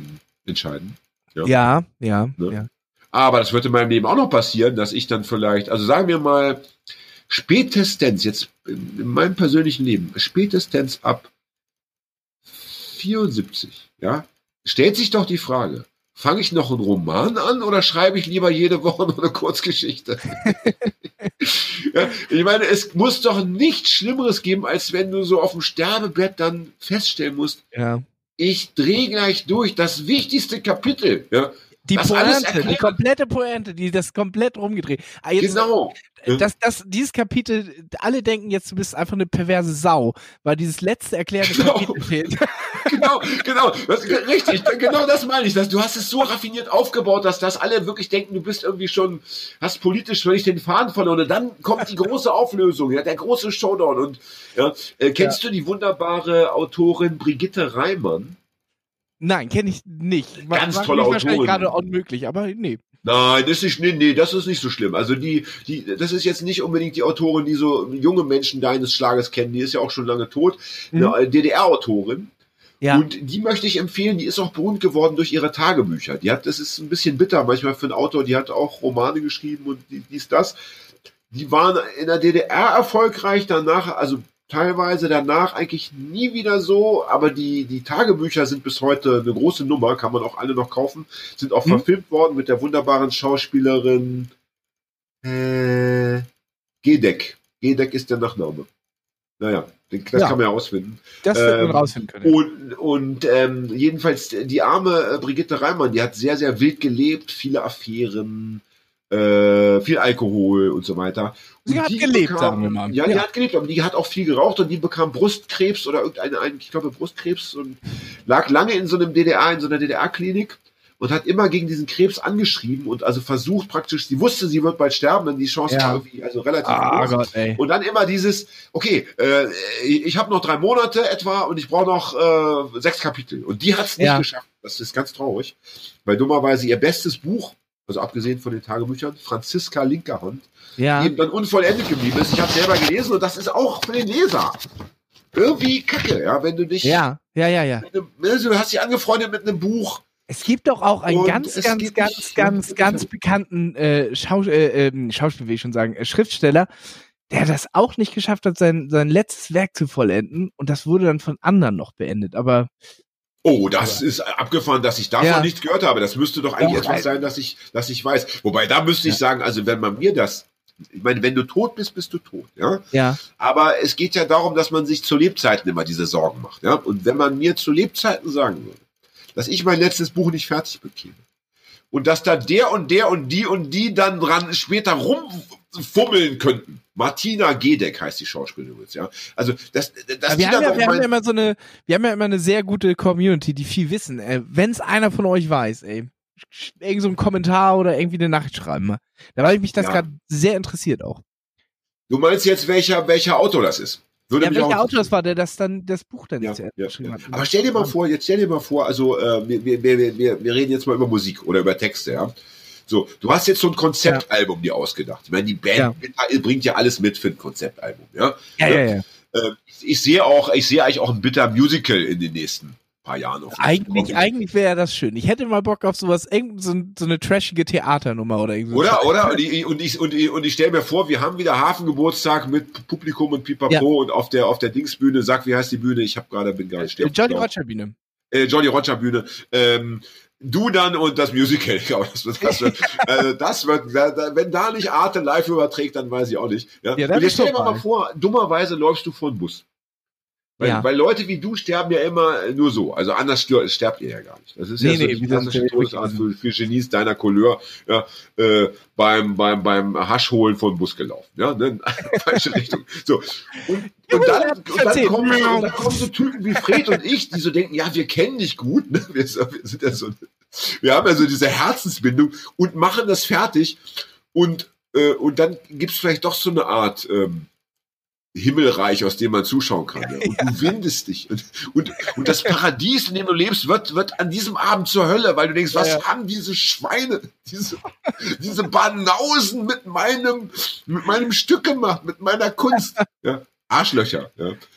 entscheiden. Ja, ja, ja, ne? ja. Aber das wird in meinem Leben auch noch passieren, dass ich dann vielleicht, also sagen wir mal, spätestens, jetzt in meinem persönlichen Leben, spätestens ab 74, ja, stellt sich doch die Frage, fange ich noch einen Roman an oder schreibe ich lieber jede Woche *laughs* noch eine Kurzgeschichte? *laughs* ja, ich meine, es muss doch nichts Schlimmeres geben, als wenn du so auf dem Sterbebett dann feststellen musst, ja. ich drehe gleich durch das wichtigste Kapitel. Ja, die Pointe, die komplette Pointe, die das komplett rumgedreht. Ah, jetzt, genau. Das, das, dieses Kapitel, alle denken jetzt, du bist einfach eine perverse Sau, weil dieses letzte erklärende genau. Kapitel fehlt. *laughs* genau, genau. Das, richtig, genau das meine ich. Dass du hast es so raffiniert aufgebaut, dass das alle wirklich denken, du bist irgendwie schon, hast politisch völlig den Faden verloren. Und dann kommt die große Auflösung, ja, der große Showdown. Und ja, äh, kennst ja. du die wunderbare Autorin Brigitte Reimann? Nein, kenne ich nicht. Ganz war, tolle Autorin. Wahrscheinlich gerade unmöglich, aber nee. Nein, das ist nee, nee, das ist nicht so schlimm. Also die, die, das ist jetzt nicht unbedingt die Autorin, die so junge Menschen deines Schlages kennen. Die ist ja auch schon lange tot. Mhm. Eine DDR-Autorin. Ja. Und die möchte ich empfehlen. Die ist auch berühmt geworden durch ihre Tagebücher. Die hat, das ist ein bisschen bitter manchmal für einen Autor. Die hat auch Romane geschrieben und dies, das. Die waren in der DDR erfolgreich. Danach, also teilweise danach eigentlich nie wieder so, aber die, die Tagebücher sind bis heute eine große Nummer, kann man auch alle noch kaufen, sind auch hm. verfilmt worden mit der wunderbaren Schauspielerin äh, Gedeck. Gedeck ist der Nachname. Naja, das ja. kann man ja ausfinden. Das wird ähm, man rausfinden können. Und, und ähm, jedenfalls die arme äh, Brigitte Reimann, die hat sehr, sehr wild gelebt, viele Affären, äh, viel Alkohol und so weiter. Sie und hat gelebt, bekam, sagen wir mal. Ja, die ja. hat gelebt, aber die hat auch viel geraucht und die bekam Brustkrebs oder irgendeine, ein, ich glaube Brustkrebs und lag lange in so einem DDR, in so einer DDR-Klinik und hat immer gegen diesen Krebs angeschrieben und also versucht praktisch, sie wusste, sie wird bald sterben, denn die Chance ja. war irgendwie also relativ ah, groß. Gott. Und dann immer dieses, okay, äh, ich habe noch drei Monate etwa und ich brauche noch äh, sechs Kapitel. Und die hat es nicht ja. geschafft. Das ist ganz traurig, weil dummerweise ihr bestes Buch also abgesehen von den Tagebüchern, Franziska Linkerhand, ja. die eben dann unvollendet geblieben ist. Ich habe selber gelesen und das ist auch für den Leser irgendwie kacke, ja, wenn du dich. Ja, ja, ja, ja. Du, du hast dich angefreundet mit einem Buch. Es gibt doch auch einen ganz, ganz, ganz, nicht, ganz, ganz bekannten äh, Schau äh, äh, Schauspieler, will ich schon sagen, äh, Schriftsteller, der das auch nicht geschafft hat, sein, sein letztes Werk zu vollenden. Und das wurde dann von anderen noch beendet. Aber Oh, das aber, ist abgefahren, dass ich davon ja. nichts gehört habe. Das müsste doch eigentlich doch, etwas sein, dass ich, dass ich weiß. Wobei, da müsste ich sagen, also wenn man mir das, ich meine, wenn du tot bist, bist du tot, ja. Ja. Aber es geht ja darum, dass man sich zu Lebzeiten immer diese Sorgen macht, ja. Und wenn man mir zu Lebzeiten sagen würde, dass ich mein letztes Buch nicht fertig bekäme und dass da der und der und die und die dann dran später rumfummeln könnten, Martina Gedeck heißt die Schauspielerin übrigens, ja. Also das, das wir, haben ja, wir haben ja immer so eine, wir haben ja immer eine sehr gute Community, die viel wissen. Wenn es einer von euch weiß, ey, irgend so ein Kommentar oder irgendwie eine Nachricht schreiben. Da war ich mich das ja. gerade sehr interessiert auch. Du meinst jetzt welcher welcher Autor das ist? Würde ja, welcher Autor das war, der das dann das Buch dann ja, ja, geschrieben hat. Aber stell dir mal vor, jetzt stell dir mal vor, also äh, wir, wir, wir, wir, wir reden jetzt mal über Musik oder über Texte, ja. So, du hast jetzt so ein Konzeptalbum ja. dir ausgedacht. Ich meine, die Band ja. bringt ja alles mit für ein Konzeptalbum, ja. Ja, ja, ja. Äh, ich sehe auch, ich sehe eigentlich auch ein Bitter Musical in den nächsten paar Jahren. Auf eigentlich, eigentlich wäre das schön. Ich hätte mal Bock auf sowas, so, so eine trashige Theaternummer oder irgendwie. Oder, oder? Und ich, und ich, und ich, und ich stelle mir vor, wir haben wieder Hafengeburtstag mit Publikum und Pipapo ja. und auf der, auf der Dingsbühne, sag, wie heißt die Bühne? Ich habe gerade, bin gar nicht sterben. Johnny Roger Bühne. Äh, Johnny Roger Bühne. Ähm, du dann und das Musical. *laughs* Das wird, das wird, äh, das wird wenn da nicht Arte live überträgt, dann weiß ich auch nicht. Ja? ja und jetzt stell dir mal vor, dummerweise läufst du vor den Bus. Weil, ja. weil Leute wie du sterben ja immer nur so. Also anders sterbt ihr ja gar nicht. Das ist nee, ja so nee, die klassische Todesart für, für Genies deiner Couleur ja, äh, beim, beim, beim Haschholen von Bus gelaufen. Ja, ne? *laughs* Falsche Richtung. So. Und, und, dann, und, dann kommen, und dann kommen so Typen wie Fred und ich, die so denken, ja, wir kennen dich gut. Ne? Wir, wir sind ja so, wir haben ja so diese Herzensbindung und machen das fertig. Und, äh, und dann gibt es vielleicht doch so eine Art ähm, Himmelreich, aus dem man zuschauen kann. Ja. Und du windest dich. Und, und, und das Paradies, in dem du lebst, wird, wird an diesem Abend zur Hölle, weil du denkst, was ja. haben diese Schweine, diese, diese Banausen mit meinem, mit meinem Stück gemacht, mit meiner Kunst. *laughs* Ja. Arschlöcher.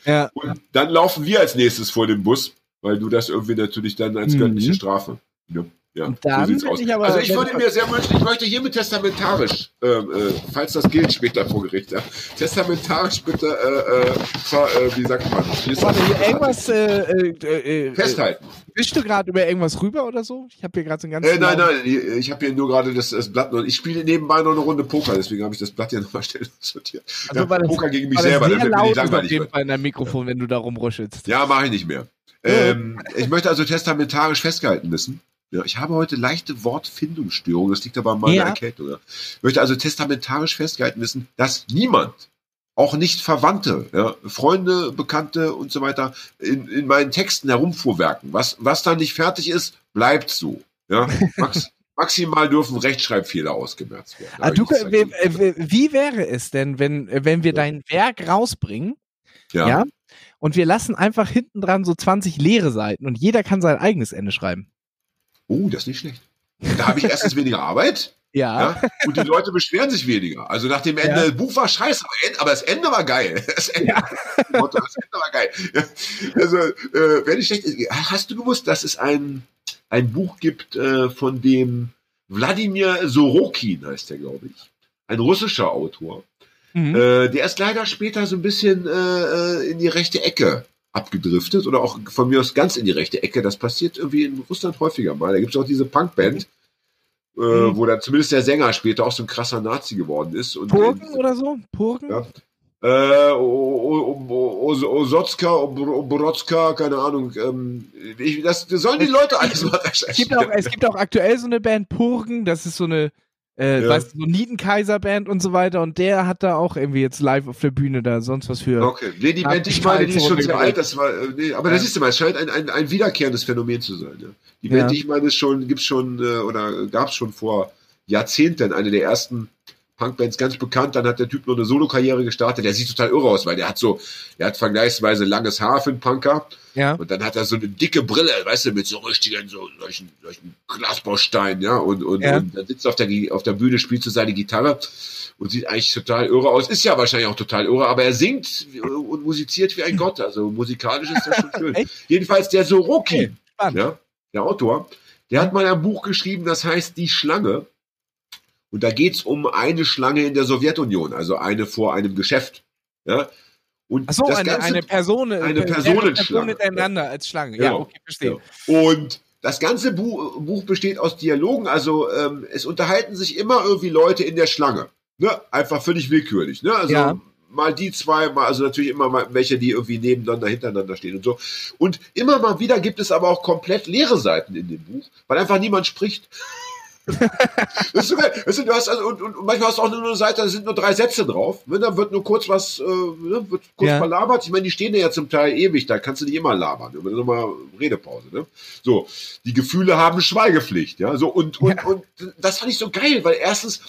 Ja. Und dann laufen wir als nächstes vor dem Bus, weil du das irgendwie natürlich dann als göttliche mhm. Strafe. Ja. Ja, und dann so ich aber, also ich würde mir sehr wünschen, ich möchte hiermit testamentarisch, äh, äh, falls das gilt später vor Gericht, ja, testamentarisch bitte, äh, äh, äh wie sagt man? Warte, hier irgendwas äh, festhalten. Bist du gerade über irgendwas rüber oder so? Ich habe hier gerade so ein ganz. Äh, nein, nein, ich habe hier nur gerade das, das Blatt noch. Ich spiele nebenbei noch eine Runde Poker, deswegen habe ich das Blatt hier *laughs* nochmal schnell sortiert. Also ja, das, Poker gegen mich selber, sehr laut auf jeden Fall in deinem Mikrofon, wenn du da rumruschelst. Ja, mache ich nicht mehr. Ähm, ich möchte also testamentarisch festgehalten wissen. Ja, ich habe heute leichte Wortfindungsstörungen, das liegt aber an meiner ja. Erkältung. Ja. Ich möchte also testamentarisch festgehalten wissen, dass niemand, auch nicht Verwandte, ja, Freunde, Bekannte und so weiter, in, in meinen Texten herumfuhrwerken. Was, was da nicht fertig ist, bleibt so. Ja, *laughs* Max, maximal dürfen Rechtschreibfehler ausgemerzt werden. Ah, du, wie, wie, wäre es denn, wenn, wenn wir dein Werk rausbringen? Ja. ja. Und wir lassen einfach hinten dran so 20 leere Seiten und jeder kann sein eigenes Ende schreiben. Oh, das ist nicht schlecht. Da habe ich erstens weniger Arbeit. *laughs* Ja. ja. Und die Leute beschweren sich weniger. Also nach dem Ende, ja. das Buch war scheiße, aber das Ende war geil. *laughs* Das Ende, ja. das Ende war geil. Also, äh, wenn ich schlecht Hast du gewusst, dass es ein, ein Buch gibt äh, von dem Wladimir Sorokin, heißt der, glaube ich. Ein russischer Autor. Mhm. Äh, der ist leider später so ein bisschen äh, äh in die rechte Ecke abgedriftet oder auch von mir aus ganz in die rechte Ecke. Das passiert irgendwie in Russland häufiger mal. Da gibt es auch diese Punkband, äh, mhm. wo dann zumindest der Sänger später auch so ein krasser Nazi geworden ist. Und Purgen in, oder so? Purgen? Ja. Äh, Osotska, Obrotska, keine Ahnung. Ähm, ich, das, das sollen die Leute alles mal recherchieren. Es gibt auch aktuell so eine Band Purgen, das ist so eine äh, ja. weißt du, so Niedenkaiser-Band und so weiter und der hat da auch irgendwie jetzt live auf der Bühne da sonst was für. Okay, nee, die Band, ich meine, die ist schon sehr alt, das war, äh, nee, aber ja. das ist immer, es scheint ein, ein, ein wiederkehrendes Phänomen zu sein. Ja. Die Band, die ich meine, ist schon, gibt's schon, äh, oder gab's schon vor Jahrzehnten, eine der ersten Punkbands ganz bekannt. Dann hat der Typ noch eine Solo-Karriere gestartet. Der sieht total irre aus, weil der hat so, der hat vergleichsweise langes Haar für einen Punker. Ja. Und dann hat er so eine dicke Brille, weißt du, mit so richtigen, so solchen, solchen Glasbausteinen, ja. Und, und, ja. und dann sitzt auf der, auf der Bühne, spielt so seine Gitarre und sieht eigentlich total irre aus. Ist ja wahrscheinlich auch total irre, aber er singt und musiziert wie ein Gott. Also musikalisch ist das schon schön. Jedenfalls der Soroki, okay. ja, der Autor, der hat mal ein Buch geschrieben, das heißt Die Schlange. Und da geht's um eine Schlange in der Sowjetunion, also eine vor einem Geschäft. Ja. Und Ach so, eine, Ganze, eine Person, eine Personenschlange. Person miteinander als Schlange. Genau. Ja, okay, verstehe. Ja. Und das ganze Buch, Buch, besteht aus Dialogen, also ähm, es unterhalten sich immer irgendwie Leute in der Schlange. Ne? Einfach völlig willkürlich. Ne? Also ja. mal die zwei, mal, also natürlich immer mal welche, die irgendwie nebeneinander, hintereinander stehen und so. Und immer mal wieder gibt es aber auch komplett leere Seiten in dem Buch, weil einfach niemand spricht ist so geil. du hast also, und, und, manchmal hast du auch nur eine Seite, da sind nur drei Sätze drauf. Ne? Da wird nur kurz was, äh, ne? wird kurz ja. verlabert. Ich meine, die stehen ja zum Teil ewig, da kannst du nicht immer labern. Ne? Nochmal Redepause. Ne? So, die Gefühle haben Schweigepflicht. Ja, so und, und, ja. und das fand ich so geil, weil erstens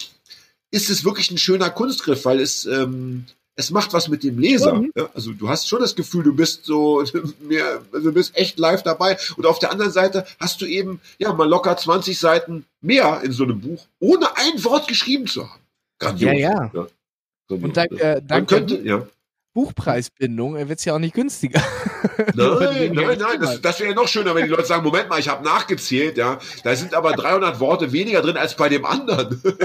ist es wirklich ein schöner Kunstgriff, weil es ähm, es macht was mit dem Leser. Mhm. Ja, also du hast schon das Gefühl, du bist so, *laughs* mehr, also du bist echt live dabei. Und auf der anderen Seite hast du eben, ja, mal locker 20 Seiten mehr in so einem Buch, ohne ein Wort geschrieben zu haben. Grandios. Ja, ja. ja. Und dank, äh, dank könnte, ja. Buchpreisbindung wird es ja auch nicht günstiger. *laughs* Nein, nein, nein, das, das wäre ja noch schöner, wenn die Leute sagen, Moment mal, ich habe nachgezählt, ja, da sind aber 300 Worte weniger drin als bei dem anderen. *laughs*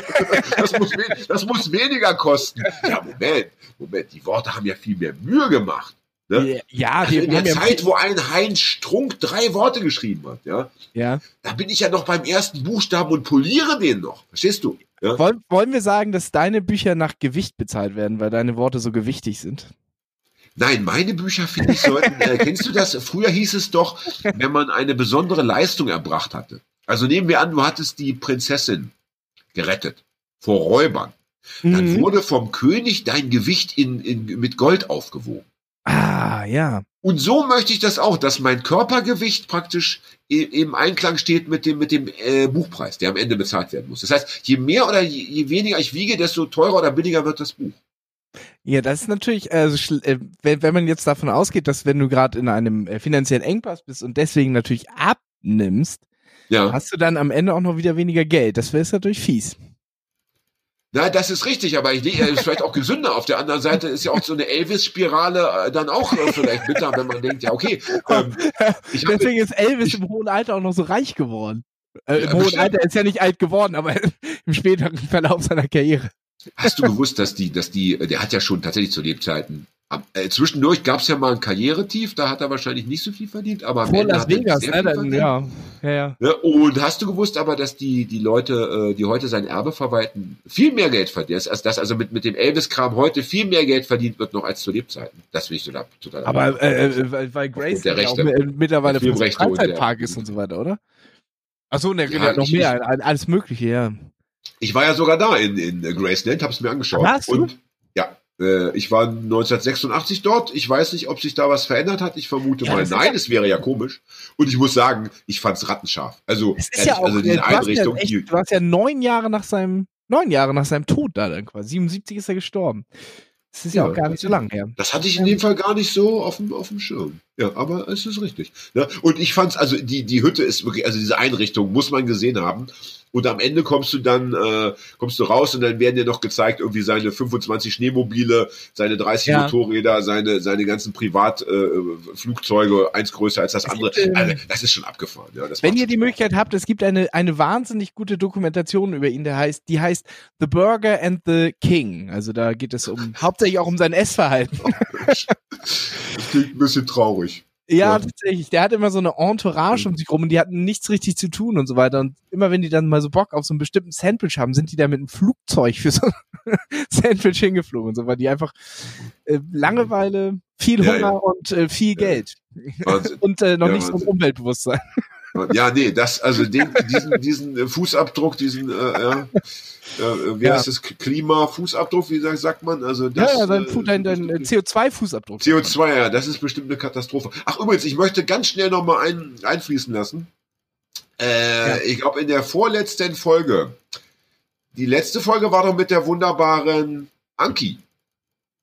Das muss, das muss weniger kosten. Ja, Moment, Moment, die Worte haben ja viel mehr Mühe gemacht. Ne? Ja, also in der Zeit, wo ein Heinz Strunk drei Worte geschrieben hat, ja, ja, da bin ich ja noch beim ersten Buchstaben und poliere den noch. Verstehst du? Ja? Wollen, wollen wir sagen, dass deine Bücher nach Gewicht bezahlt werden, weil deine Worte so gewichtig sind? Nein, meine Bücher finde ich sollten. Äh, kennst du das? Früher hieß es doch, wenn man eine besondere Leistung erbracht hatte. Also nehmen wir an, du hattest die Prinzessin gerettet vor Räubern. Dann mhm. wurde vom König dein Gewicht in, in, mit Gold aufgewogen. Ah, ja. Und so möchte ich das auch, dass mein Körpergewicht praktisch im Einklang steht mit dem, mit dem äh, Buchpreis, der am Ende bezahlt werden muss. Das heißt, je mehr oder je, je weniger ich wiege, desto teurer oder billiger wird das Buch. Ja, das ist natürlich, also, äh, wenn, wenn man jetzt davon ausgeht, dass wenn du gerade in einem äh, finanziellen Engpass bist und deswegen natürlich abnimmst, ja. hast du dann am Ende auch noch wieder weniger Geld. Das wäre natürlich fies. Na, das ist richtig, aber ich denke, ist vielleicht auch gesünder. Auf der anderen Seite ist ja auch so eine Elvis-Spirale äh, dann auch äh, vielleicht bitter, wenn man denkt, ja, okay. Ähm, Deswegen ist Elvis im hohen Alter auch noch so reich geworden. Äh, Im ja, hohen Alter ist ja nicht alt geworden, aber *laughs* im späteren Verlauf seiner Karriere. Hast du gewusst, dass die, dass die, der hat ja schon tatsächlich zu Lebzeiten äh, zwischendurch gab es ja mal ein Karrieretief, da hat er wahrscheinlich nicht so viel verdient, aber Vor Las Vegas, ne, dann, ja. Ja, ja. ja. Und hast du gewusst aber, dass die, die Leute, äh, die heute sein Erbe verwalten, viel mehr Geld verdienen, als dass also mit, mit dem Elvis-Kram heute viel mehr Geld verdient wird noch als zu Lebzeiten. Das finde ich total, total Aber äh, äh, weil Grace der Rechte, auch mittlerweile für Freizeitpark ist und so weiter, oder? Achso, der ja, noch mehr, alles Mögliche, ja. Ich war ja sogar da in, in Graceland, hab's mir angeschaut. Warst du? Und ja, äh, ich war 1986 dort. Ich weiß nicht, ob sich da was verändert hat. Ich vermute ja, mal nein. Es wäre ja komisch. Und ich muss sagen, ich fand's rattenscharf. Also, es ist ja auch, also diese Einrichtung. Ja echt, du warst ja neun Jahre nach seinem, neun Jahre nach seinem Tod da dann quasi. 77 ist er gestorben. Das ist ja, ja auch gar nicht so lang her. Das hatte ich in dem Fall gar nicht so auf dem, auf dem Schirm. Ja, aber es ist richtig. Ja, und ich fand's, also die, die Hütte ist wirklich, also diese Einrichtung muss man gesehen haben. Und am Ende kommst du dann, äh, kommst du raus und dann werden dir noch gezeigt, irgendwie seine 25 Schneemobile, seine 30 ja. Motorräder, seine, seine ganzen Privatflugzeuge, äh, eins größer als das andere. Gibt, also, das ist schon abgefahren. Ja, wenn ihr die Möglichkeit habt, es gibt eine, eine wahnsinnig gute Dokumentation über ihn, der heißt, die heißt The Burger and the King. Also da geht es um, hauptsächlich auch um sein Essverhalten. *laughs* das klingt ein bisschen traurig. Ja, tatsächlich. Der hat immer so eine Entourage um sich rum und die hatten nichts richtig zu tun und so weiter. Und immer wenn die dann mal so Bock auf so einen bestimmten Sandwich haben, sind die da mit einem Flugzeug für so ein *laughs* Sandwich hingeflogen und so, weil die einfach äh, Langeweile, viel Hunger ja, ja. und äh, viel ja. Geld. *laughs* und äh, noch nicht so ein Umweltbewusstsein. Ja, nee, das, also den, diesen, diesen Fußabdruck, diesen, äh, ja, äh, wie ja. heißt das, Klima-Fußabdruck, wie sagt man? Also das, ja, ja, dein, äh, dein, dein CO2-Fußabdruck. CO2, ja, das ist bestimmt eine Katastrophe. Ach, übrigens, ich möchte ganz schnell nochmal ein, einfließen lassen. Äh, ja. Ich glaube, in der vorletzten Folge die letzte Folge war doch mit der wunderbaren Anki.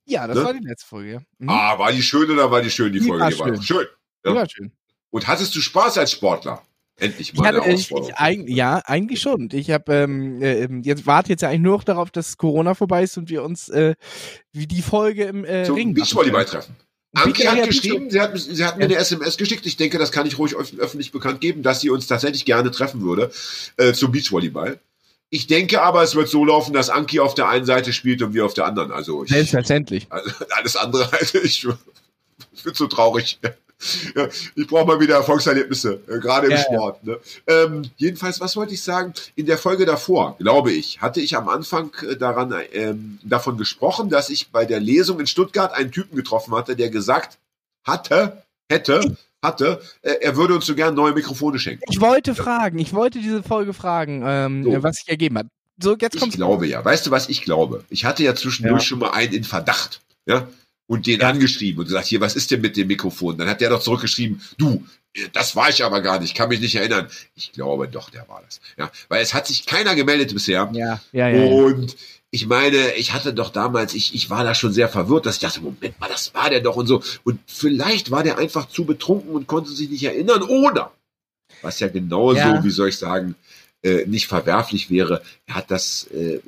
Ja, das ne? war die letzte Folge. Ja. Mhm. Ah, war die schön oder war die schön, die, die Folge? War die schön. war schön. Ja. Die war schön. Und hattest du Spaß als Sportler? Endlich mal. Ich hatte, ich, ich, eigentlich, ja, eigentlich schon. Ich habe ähm, äh, jetzt warte jetzt ja eigentlich nur noch darauf, dass Corona vorbei ist und wir uns äh, wie die Folge im äh, Zum Ring Beachvolleyball treffen. Anke hat geschrieben, sie hat, sie hat mir eine SMS geschickt. Ich denke, das kann ich ruhig öffentlich bekannt geben, dass sie uns tatsächlich gerne treffen würde äh, zum Beachvolleyball. Ich denke aber, es wird so laufen, dass Anki auf der einen Seite spielt und wir auf der anderen. Also ich, Selbstverständlich. Also alles andere, *laughs* also ich, ich bin so traurig. Ja, ich brauche mal wieder Erfolgserlebnisse, äh, gerade im ja, Sport. Ja. Ne? Ähm, jedenfalls, was wollte ich sagen? In der Folge davor, glaube ich, hatte ich am Anfang äh, daran ähm, davon gesprochen, dass ich bei der Lesung in Stuttgart einen Typen getroffen hatte, der gesagt hatte, hätte, hatte, äh, er würde uns so gern neue Mikrofone schenken. Ich wollte fragen, ich wollte diese Folge fragen, ähm, so. was sich ergeben hat. So, jetzt kommt's. Ich glaube ja. Weißt du, was ich glaube? Ich hatte ja zwischendurch schon mal einen in Verdacht. Ja, und den angeschrieben und gesagt, hier, was ist denn mit dem Mikrofon? Dann hat der doch zurückgeschrieben, du, das war ich aber gar nicht, kann mich nicht erinnern. Ich glaube doch, der war das. Ja, weil es hat sich keiner gemeldet bisher. Ja, ja, ja. Und ich meine, ich hatte doch damals, ich, ich war da schon sehr verwirrt, dass ich dachte, Moment mal, das war der doch und so. Und vielleicht war der einfach zu betrunken und konnte sich nicht erinnern. Oder, was ja genauso, ja. wie soll ich sagen, äh, nicht verwerflich wäre, er hat das äh,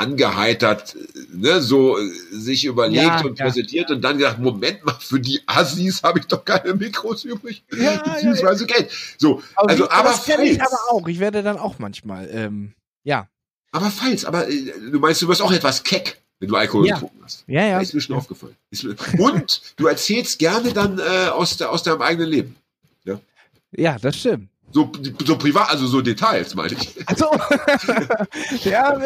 angeheitert, ne, so äh, sich überlegt ja, und ja. präsentiert und dann gedacht, Moment mal, für die Assis habe ich doch keine Mikros übrig, ja, beziehungsweise ja, Geld. So, aber also, aber das falls, ich aber auch. Ich werde dann auch manchmal, ähm, ja. Aber falls, aber äh, du meinst, du wirst auch etwas keck, wenn du Alkohol ja. getrunken hast. Ja, ja. ist mir schon aufgefallen. Und du erzählst gerne dann äh, aus, de, aus deinem eigenen Leben. Ja, ja das stimmt. So, so privat, also so Details, meine ich. Also, *laughs* ja,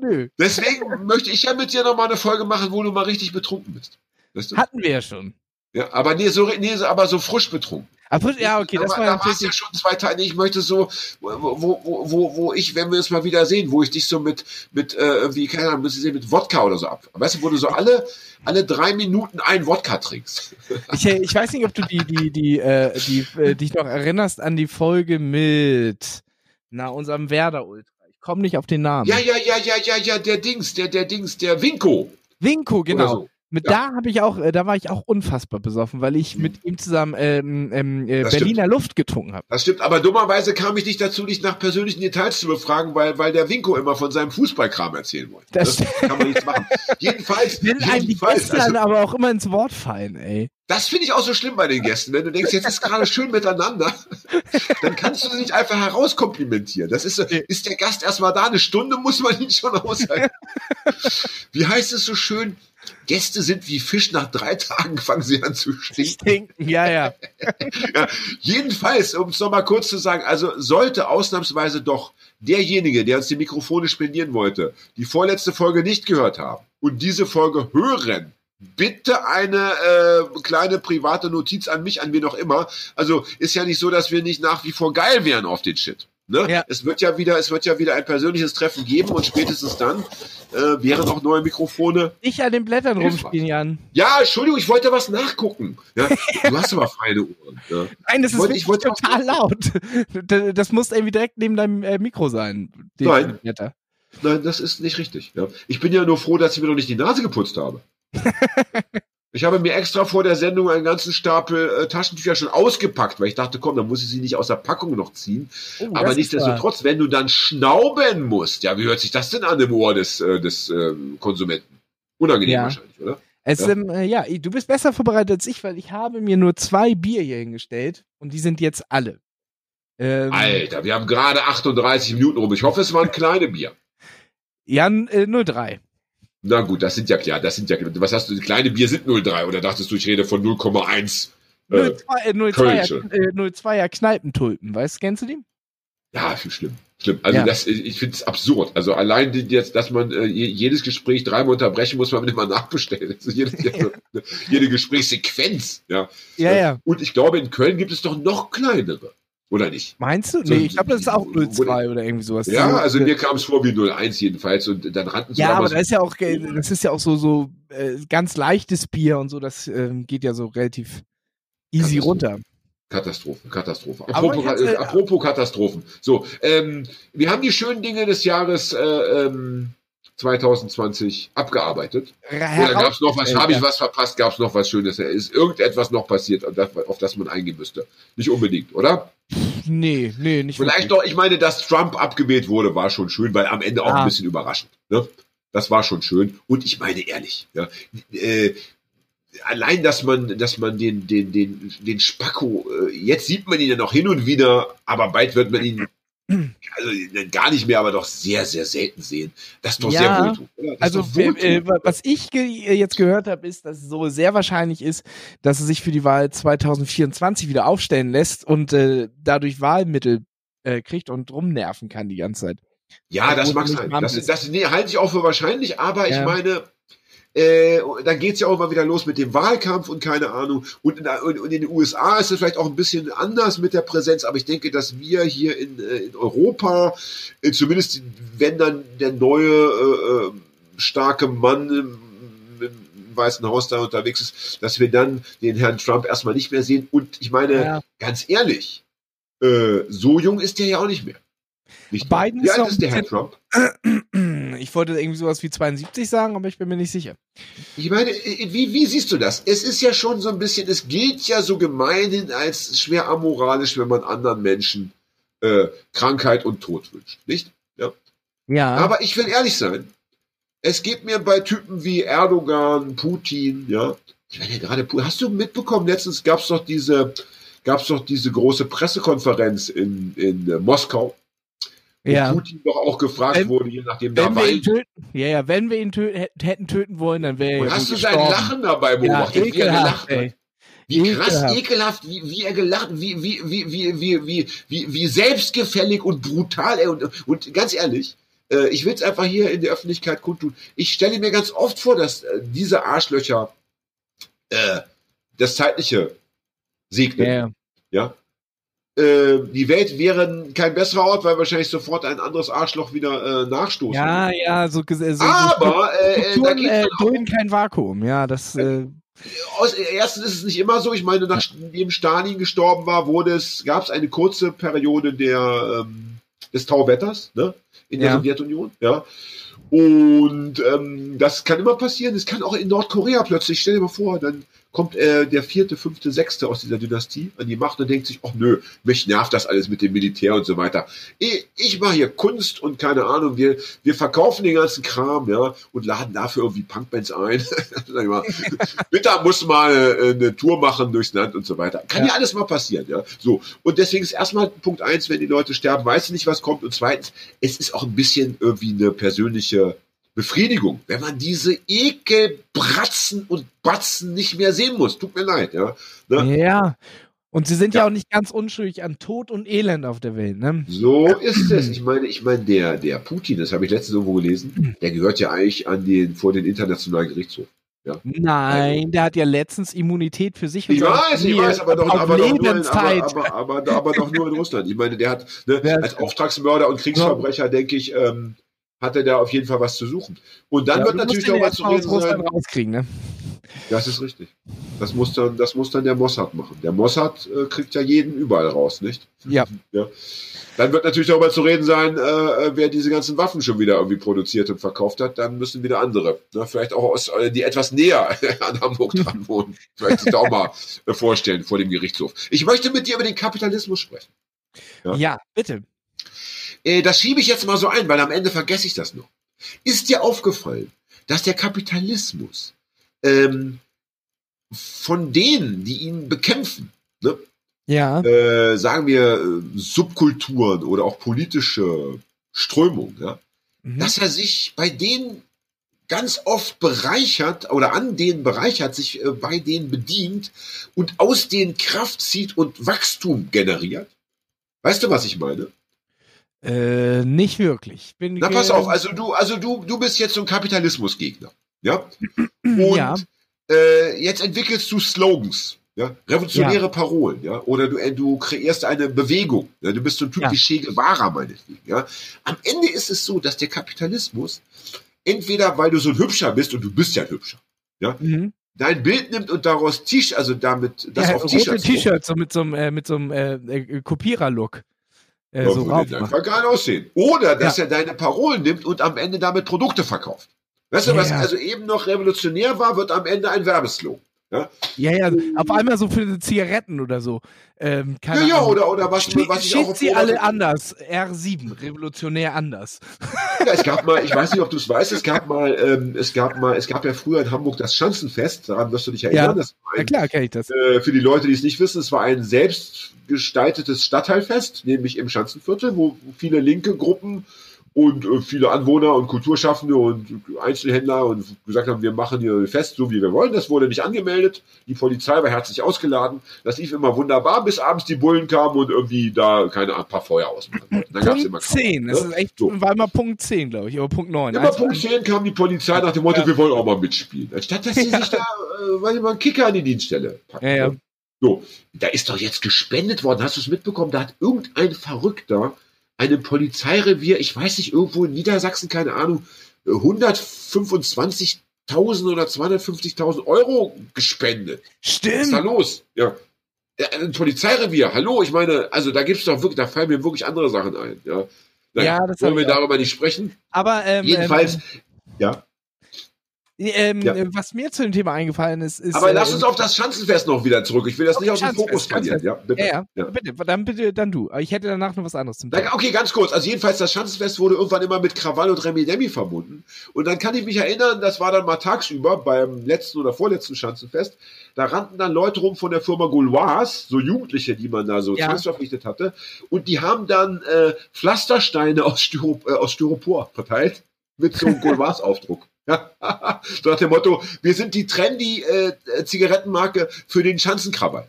nö. Deswegen möchte ich ja mit dir nochmal eine Folge machen, wo du mal richtig betrunken bist. Weißt du? Hatten wir ja schon. Ja, aber nee, so, nee, aber so frisch betrunken. Aber, ja, okay, das war da ja schon zwei Tage. Ich möchte so, wo, wo, wo, wo ich, wenn wir uns mal wieder sehen, wo ich dich so mit, mit, äh, wie, keine Ahnung, ich sehen, mit Wodka oder so ab. Weißt du, wo du so alle, alle drei Minuten ein Wodka trinkst. *laughs* Ich, ich weiß nicht, ob du die, die, die, äh, die, äh, dich noch erinnerst an die Folge mit, na, unserem Werder Ultra. Ich komme nicht auf den Namen. Ja, ja, ja, ja, ja, ja, der Dings, der, der Dings, der Winko. Winko, genau. So. Mit ja. da habe ich auch, äh, da war ich auch unfassbar besoffen, weil ich mhm. mit ihm zusammen ähm, ähm, äh, Berliner stimmt. Luft getrunken habe. Das stimmt, aber dummerweise kam ich nicht dazu, dich nach persönlichen Details zu befragen, weil, weil der Winko immer von seinem Fußballkram erzählen wollte. Das, das kann man nichts machen. *laughs* jedenfalls, Will jedenfalls, also, aber auch immer ins Wort fallen, ey. Das finde ich auch so schlimm bei den Gästen. Wenn du denkst, jetzt ist gerade schön miteinander, *laughs* dann kannst du nicht einfach herauskomplimentieren. Das ist, ist der Gast erstmal da, eine Stunde muss man ihn schon aushalten. *laughs* Wie heißt es so schön? Gäste sind wie Fisch, nach drei Tagen fangen sie an zu stinken. Stinken, ja, ja. *laughs* ja jedenfalls, um es nochmal kurz zu sagen, also sollte ausnahmsweise doch derjenige, der uns die Mikrofone spendieren wollte, die vorletzte Folge nicht gehört haben und diese Folge hören, bitte eine äh, kleine private Notiz an mich, an wen auch immer. Also ist ja nicht so, dass wir nicht nach wie vor geil wären auf den Shit. Ne? Ja. Es wird ja wieder, es wird ja wieder ein persönliches Treffen geben und spätestens dann äh, wären auch neue Mikrofone. Ich an den Blättern rumspielen, Jan. Ja, Entschuldigung, ich wollte was nachgucken. Ja, du hast aber feine Ohren. Ja. Nein, das ist wollte, wollte total laut. *laughs* Das muss irgendwie direkt neben deinem äh, Mikro sein. Nein. Blätter. Nein, das ist nicht richtig. Ja. Ich bin ja nur froh, dass ich mir noch nicht die Nase geputzt habe. *laughs* Ich habe mir extra vor der Sendung einen ganzen Stapel äh, Taschentücher schon ausgepackt, weil ich dachte, komm, dann muss ich sie nicht aus der Packung noch ziehen. Oh, Aber nichtsdestotrotz, wenn du dann schnauben musst, ja, wie hört sich das denn an im Ohr des, äh, des äh, Konsumenten? Unangenehm ja. wahrscheinlich, oder? Es, ja? Ähm, äh, ja, du bist besser vorbereitet als ich, weil ich habe mir nur zwei Bier hier hingestellt und die sind jetzt alle. Ähm, Alter, wir haben gerade 38 Minuten rum. Ich hoffe, es waren *laughs* kleine Bier. Ja, äh, nur drei. Na gut, das sind ja klar, das sind ja, was hast du, kleine Bier sind 0,3 oder dachtest du, ich rede von 0,1? Äh, 02er, äh, 02er Kneipentulpen, weißt kennst du die? Ja, viel schlimm. Schlimm. Also ja. das, ich finde es absurd. Also allein jetzt, dass man äh, jedes Gespräch dreimal unterbrechen muss, man *laughs* immer nachbestellen. Also jede, *laughs* jede, jede Gesprächssequenz. Ja. ja, ja. Und ich glaube, in Köln gibt es doch noch kleinere. Oder nicht? Meinst du? Nee, ich glaube, das ist auch 02 oder irgendwie sowas. Ja, also mir kam es vor wie 01 jedenfalls und dann rannten sie Ja, aber das ist ja auch, das ist ja auch so, so äh, ganz leichtes Bier und so, das äh, geht ja so relativ easy runter. Katastrophen, Katastrophe. Apropos, hatte, äh, apropos Katastrophen. So, ähm, wir haben die schönen Dinge des Jahres äh, ähm, 2020 abgearbeitet. Oder gab es noch was? Habe ich was verpasst? Gab es noch was Schönes? Ist irgendetwas noch passiert, auf das, auf das man eingehen müsste? Nicht unbedingt, oder? Nee, nee, nicht Vielleicht wirklich. doch, ich meine, dass Trump abgewählt wurde, war schon schön, weil am Ende auch ah. ein bisschen überraschend. Ne? Das war schon schön. Und ich meine ehrlich, ja, äh, allein, dass man, dass man den, den, den, den Spacko, äh, jetzt sieht man ihn ja noch hin und wieder, aber bald wird man ihn also gar nicht mehr, aber doch sehr, sehr selten sehen. Das ist doch ja, sehr wohltun. Also äh, was ich ge jetzt gehört habe, ist, dass es so sehr wahrscheinlich ist, dass er sich für die Wahl 2024 wieder aufstellen lässt und äh, dadurch Wahlmittel äh, kriegt und rumnerven kann die ganze Zeit. Ja, das mag sein. Das, das nee, halte ich auch für wahrscheinlich, aber ja. ich meine, äh, dann geht's ja auch mal wieder los mit dem Wahlkampf und keine Ahnung. Und in, und in, den USA ist es vielleicht auch ein bisschen anders mit der Präsenz, aber ich denke, dass wir hier in, äh, in Europa, äh, zumindest wenn dann der neue äh, äh, starke Mann im, im Weißen Haus da unterwegs ist, dass wir dann den Herrn Trump erstmal nicht mehr sehen. Und ich meine, ja. ganz ehrlich, äh, so jung ist der ja auch nicht mehr. Nicht Biden Wie alt ist der Herr Trump? *clears throat* Ich wollte irgendwie sowas wie 72 sagen, aber ich bin mir nicht sicher. Ich meine, wie, wie siehst du das? Es ist ja schon so ein bisschen, es gilt ja so gemeinhin als schwer amoralisch, wenn man anderen Menschen äh, Krankheit und Tod wünscht, nicht? Ja. ja. Aber ich will ehrlich sein. Es geht mir bei Typen wie Erdogan, Putin, ja. Ich meine ja gerade, hast du mitbekommen, letztens gab es doch diese, gab es doch diese große Pressekonferenz in, in äh, Moskau ja. Putin doch auch gefragt wenn, wurde, je nachdem wenn wir ihn töten, ja, ja, wenn wir ihn tö hätten töten wollen, dann wäre er. Hast du sein Lachen dabei beobachtet, ja, wie er gelacht hat? Wie krass ekelhaft, wie, wie er gelacht, wie, wie, wie, wie, wie, wie, wie, wie selbstgefällig und brutal er und, und ganz ehrlich, äh, ich will es einfach hier in der Öffentlichkeit kundtun. Ich stelle mir ganz oft vor, dass äh, diese Arschlöcher äh, das Zeitliche segnen. Ja. ja? Äh, die Welt wäre kein besserer Ort, weil wahrscheinlich sofort ein anderes Arschloch wieder äh, nachstoßen. Ja, ja, so, so Aber äh, da geht äh, dulden kein Vakuum, ja, das. Äh, aus, erstens ist es nicht immer so. Ich meine, nachdem Stalin gestorben war, wurde es, gab es eine kurze Periode der ähm, des Tauwetters ne, in der ja. Sowjetunion. Ja. Und ähm, das kann immer passieren. Es kann auch in Nordkorea plötzlich, stell dir mal vor, dann kommt äh, der vierte, fünfte, sechste aus dieser Dynastie an die Macht und denkt sich, ach nö, mich nervt das alles mit dem Militär und so weiter. Ich, ich mache hier Kunst und keine Ahnung, wir, wir verkaufen den ganzen Kram, ja, und laden dafür irgendwie Punkbands ein. *laughs* Bitte *laughs* muss mal äh, eine Tour machen durchs Land und so weiter. Kann ja. ja alles mal passieren, ja. So. Und deswegen ist erstmal Punkt eins, wenn die Leute sterben, weiß ich nicht, was kommt. Und zweitens, es ist auch ein bisschen irgendwie eine persönliche Befriedigung, wenn man diese Ekelbratzen und Batzen nicht mehr sehen muss. Tut mir leid, ja. Ne? Ja. Und sie sind ja. ja. auch nicht ganz unschuldig an Tod und Elend auf der Welt, ne? So ist es. Ich meine, ich meine, der, der Putin, das habe ich letztens irgendwo gelesen, der gehört ja eigentlich an den, vor den Internationalen Gerichtshof. Ja. Nein, also, der hat ja letztens Immunität für sich. Ich weiß, ich weiß, aber doch, aber, doch nur in, aber, aber, aber, doch nur in Russland. Ich meine, der hat ne, als Auftragsmörder und Kriegsverbrecher, denke ich, ähm, hat er da auf jeden Fall was zu suchen. Und dann ja, wird natürlich auch was zu reden sein. Rauskriegen, ne? Das ist richtig. Das muss dann, das muss dann der Mossad machen. Der Mossad äh, kriegt ja jeden überall raus, nicht? Ja. *laughs* ja. Dann wird natürlich darüber zu reden sein, äh, äh, wer diese ganzen Waffen schon wieder irgendwie produziert und verkauft hat. Dann müssen wieder andere, ne? vielleicht auch aus, äh, die etwas näher *laughs* an Hamburg dran *laughs* wohnen, vielleicht sich da auch mal äh, vorstellen vor dem Gerichtshof. Ich möchte mit dir über den Kapitalismus sprechen. Ja, ja bitte. Äh, das schiebe ich jetzt mal so ein, weil am Ende vergesse ich das noch. Ist dir aufgefallen, dass der Kapitalismus ähm, von denen, die ihn bekämpfen, ne, ja. äh, sagen wir äh, Subkulturen oder auch politische Strömungen, ja, mhm. dass er sich bei denen ganz oft bereichert oder an denen bereichert, sich äh, bei denen bedient und aus denen Kraft zieht und Wachstum generiert. Weißt du, was ich meine? Äh, nicht wirklich. Bin Na, pass auf, also du, also du, du bist jetzt so ein Kapitalismusgegner. Ja. *clears throat* Und ja. Äh, jetzt entwickelst du Slogans. Ja, revolutionäre ja. Parolen, ja, oder du, äh, du kreierst eine Bewegung, ja, du bist so ein Typ ja. wie Che Guevara, meinetwegen, ja. Am Ende ist es so, dass der Kapitalismus, entweder weil du so ein Hübscher bist, und du bist ja ein Hübscher, ja, mhm. dein Bild nimmt und daraus T-Shirt, also damit das ja, auf T-Shirts. T-Shirt so mit so einem äh, mit so einem äh, äh Kopierer-Look. Äh, so würde einfach geil aussehen. Oder dass er deine Parolen nimmt und am Ende damit Produkte verkauft. Weißt du, ja, was also eben noch revolutionär war, wird am Ende ein Werbeslogan. Ja? ja, ja, auf einmal so für Zigaretten oder so. Ähm, ja, ja, oder, oder was, Ste was ich auch sie alle *laughs* anders. R7, revolutionär anders. Ja, es gab mal, ich weiß nicht, ob du es weißt, es gab mal, ähm, es gab mal, es gab ja früher in Hamburg das Schanzenfest, daran wirst du dich erinnern. Ja, das ein, ja klar, kenne ich das. Äh, für die Leute, die es nicht wissen, es war ein selbstgestaltetes Stadtteilfest, nämlich im Schanzenviertel, wo viele linke Gruppen und äh, viele Anwohner und Kulturschaffende und Einzelhändler und gesagt haben, wir machen hier fest, so wie wir wollen. Das wurde nicht angemeldet. Die Polizei war herzlich ausgeladen. Das lief immer wunderbar, bis abends die Bullen kamen und irgendwie da keine ein paar Feuer ausmachen. Dann Punkt immer 10, das ne? ist echt, so. war immer Punkt 10, glaube ich, aber Punkt 9. Immer Punkt 10 kam die Polizei nach dem Motto, ja. wir wollen auch mal mitspielen. Anstatt dass sie ja. sich da, äh, mal einen Kicker an die Dienststelle packen. Ja, ja. Ne? So, da ist doch jetzt gespendet worden. Hast du es mitbekommen? Da hat irgendein Verrückter einem Polizeirevier, ich weiß nicht, irgendwo in Niedersachsen, keine Ahnung, 125.000 oder 250.000 Euro gespendet. Stimmt. Was ist da los? Ja. Ein Polizeirevier, hallo, ich meine, also da gibt's doch wirklich, da fallen mir wirklich andere Sachen ein, ja. Nein, ja, das wollen wir darüber nicht sprechen. Aber ähm, jedenfalls, ähm, ja. Ähm, ja. Was mir zu dem Thema eingefallen ist, ist. Aber lass uns auf das Schanzenfest noch wieder zurück. Ich will das nicht aus dem Fokus verlieren. Ja, bitte. Ja, ja. bitte. Dann bitte, dann du. Aber ich hätte danach noch was anderes zum Thema. Okay, ganz kurz. Also jedenfalls, das Schanzenfest wurde irgendwann immer mit Krawall und Remi Demi verbunden. Und dann kann ich mich erinnern, das war dann mal tagsüber beim letzten oder vorletzten Schanzenfest. Da rannten dann Leute rum von der Firma Gauloise, so Jugendliche, die man da so ja. zwangsverpflichtet hatte. Und die haben dann äh, Pflastersteine aus, Styro, äh, aus Styropor verteilt mit so einem *laughs* Gauloise-Aufdruck. So nach dem Motto, wir sind die trendy äh, Zigarettenmarke für den Schanzenkrabber.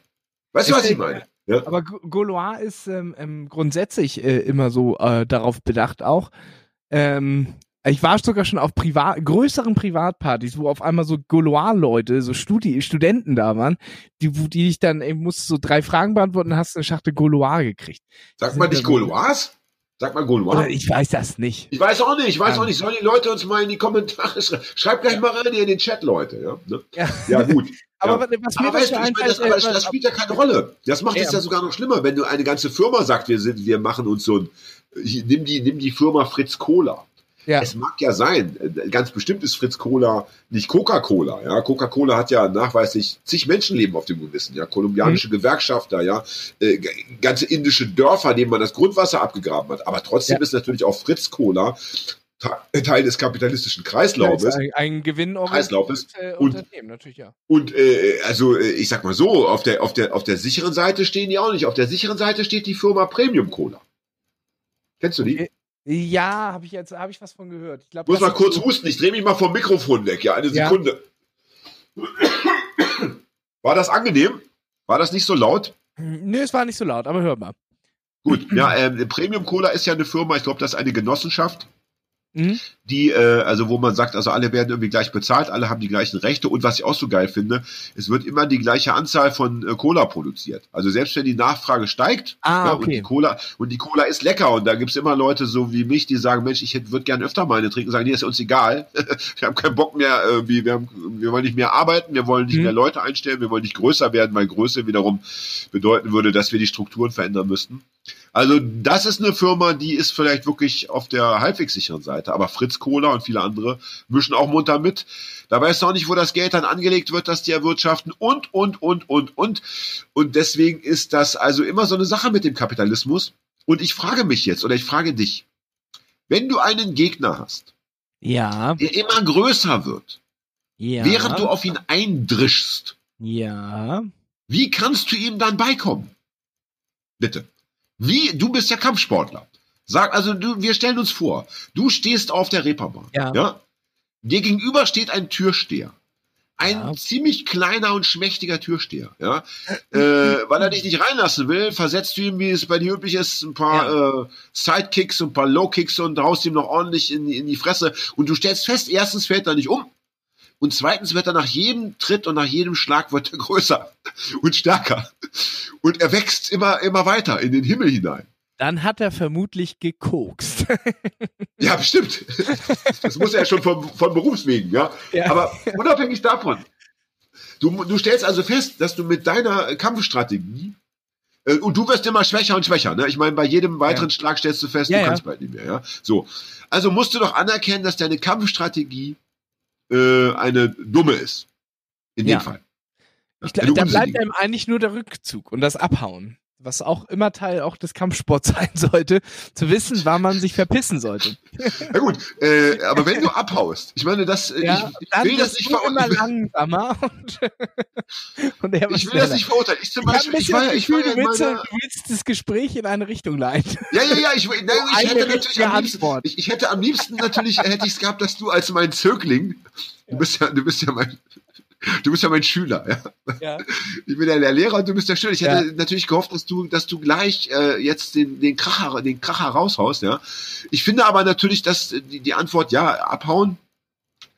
Weißt du, was ich meine? Ja? Aber Gaulois ist ähm, ähm, grundsätzlich äh, immer so äh, darauf bedacht auch. Ähm, ich war sogar schon auf privat, größeren Privatpartys, wo auf einmal so Gaulois-Leute, so Studi Studenten da waren, die, die ich dann, ey, musst so drei Fragen beantworten, hast eine Schachtel Gaulois gekriegt. Sagt man nicht Gaulois? Sag mal Gaulois. Ich weiß das nicht. Ich weiß auch nicht, ich weiß ja. auch nicht. Sollen die Leute uns mal in die Kommentare schreiben? Schreibt gleich mal rein in den Chat, Leute. Ja, ne? ja. ja gut. *laughs* aber was mir aber, weißt du, ich meine, das, aber das spielt ja keine Rolle. Das macht es ja sogar noch schlimmer, wenn du eine ganze Firma sagt, wir sind, wir machen uns so ein, nimm die, nimm die Firma Fritz Cola. Ja. Es mag ja sein, ganz bestimmt ist Fritz Cola nicht Coca-Cola. Ja, Coca-Cola hat ja nachweislich zig Menschenleben auf dem Gewissen. Ja, kolumbianische mhm. Gewerkschafter, ja, äh, ganze indische Dörfer, denen man das Grundwasser abgegraben hat. Aber trotzdem ja. ist natürlich auch Fritz Cola Teil des kapitalistischen Kreislaufes. Ein, ein Kreislaufes. Äh, und, natürlich, ja. Und äh, also äh, ich sag mal so, auf der, auf, der, auf der sicheren Seite stehen die auch nicht. Auf der sicheren Seite steht die Firma Premium Cola. Kennst du die? Ja, habe ich jetzt habe ich was von gehört. Ich glaub, muss mal kurz so husten. Ich drehe mich mal vom Mikrofon weg. Ja, eine Sekunde. Ja. War das angenehm? War das nicht so laut? Nö, es war nicht so laut, aber hör mal. Gut, ja, ähm, Premium Cola ist ja eine Firma, ich glaube, das ist eine Genossenschaft. Mhm. Die, äh, also wo man sagt, also alle werden irgendwie gleich bezahlt, alle haben die gleichen Rechte und was ich auch so geil finde, es wird immer die gleiche Anzahl von äh, Cola produziert. Also selbst wenn die Nachfrage steigt ah, ja, okay. und die Cola und die Cola ist lecker und da gibt's immer Leute so wie mich, die sagen, Mensch, ich würde gern öfter meine trinken, sagen, nee, ist uns egal. *laughs* wir haben keinen Bock mehr, irgendwie, wir, haben, wir wollen nicht mehr arbeiten, wir wollen nicht mhm. mehr Leute einstellen, wir wollen nicht größer werden, weil Größe wiederum bedeuten würde, dass wir die Strukturen verändern müssten. Also das ist eine Firma, die ist vielleicht wirklich auf der halbwegs sicheren Seite, aber Fritz Cola und viele andere mischen auch munter mit. Da weißt du auch nicht, wo das Geld dann angelegt wird, dass die erwirtschaften und, und, und, und, und. Und deswegen ist das also immer so eine Sache mit dem Kapitalismus. Und ich frage mich jetzt, oder ich frage dich, wenn du einen Gegner hast, ja. der immer größer wird, ja. während du auf ihn eindrischst, ja. wie kannst du ihm dann beikommen? Bitte. Wie, du bist ja Kampfsportler. Sag, also du, wir stellen uns vor, du stehst auf der Reeperbahn. Ja. ja? Dir gegenüber steht ein Türsteher. Ein ja. ziemlich kleiner und schmächtiger Türsteher, ja. äh, *laughs* weil er dich nicht reinlassen will, versetzt du ihm, wie es bei dir üblich ist, ein paar ja. äh, Sidekicks und ein paar Lowkicks und haust ihm noch ordentlich in, in die Fresse. Und du stellst fest, erstens fällt er nicht um. Und zweitens wird er nach jedem Tritt und nach jedem Schlag wird er größer *laughs* und stärker. Und er wächst immer, immer weiter in den Himmel hinein. Dann hat er vermutlich gekokst. *laughs* ja, bestimmt. Das muss er ja schon von, von Berufswegen, ja? ja. Aber unabhängig davon, Du, du stellst also fest, dass du mit deiner Kampfstrategie äh, und du wirst immer schwächer und schwächer. Ne? Ich meine, bei jedem weiteren ja. Schlag stellst du fest, ja, du kannst bald nicht mehr. Ja, so. Also musst du doch anerkennen, dass deine Kampfstrategie äh, eine dumme ist. In dem Fall. Ich glaube, da bleibt einem eigentlich nur der Rückzug und das Abhauen was auch immer Teil auch des Kampfsports *laughs* sein sollte, zu wissen, wann man sich verpissen sollte. Na gut, äh, aber wenn du abhaust, ich meine, das, äh, ja, ich, ich will das nicht verurteilen. langsamer und, *laughs* und ich will das nicht verurteilen. Ich zum Beispiel, ich, war, ich war du, willst, meiner... du willst das Gespräch in eine Richtung leiten. *laughs* Ja, ja, ja, ich, nein, ich hätte natürlich am liebsten, ich, ich hätte am liebsten natürlich, hätte ich es gehabt, dass du als mein Zögling, du bist ja, du bist ja mein, du bist ja mein Schüler. Ja? ja. Ich bin ja der Lehrer und du bist der Schüler. Ich hätte ja. natürlich gehofft, dass du, dass du gleich äh, jetzt den, den Kracher, den Kracher raushaust. Ja. Ich finde aber natürlich, dass die, die Antwort ja abhauen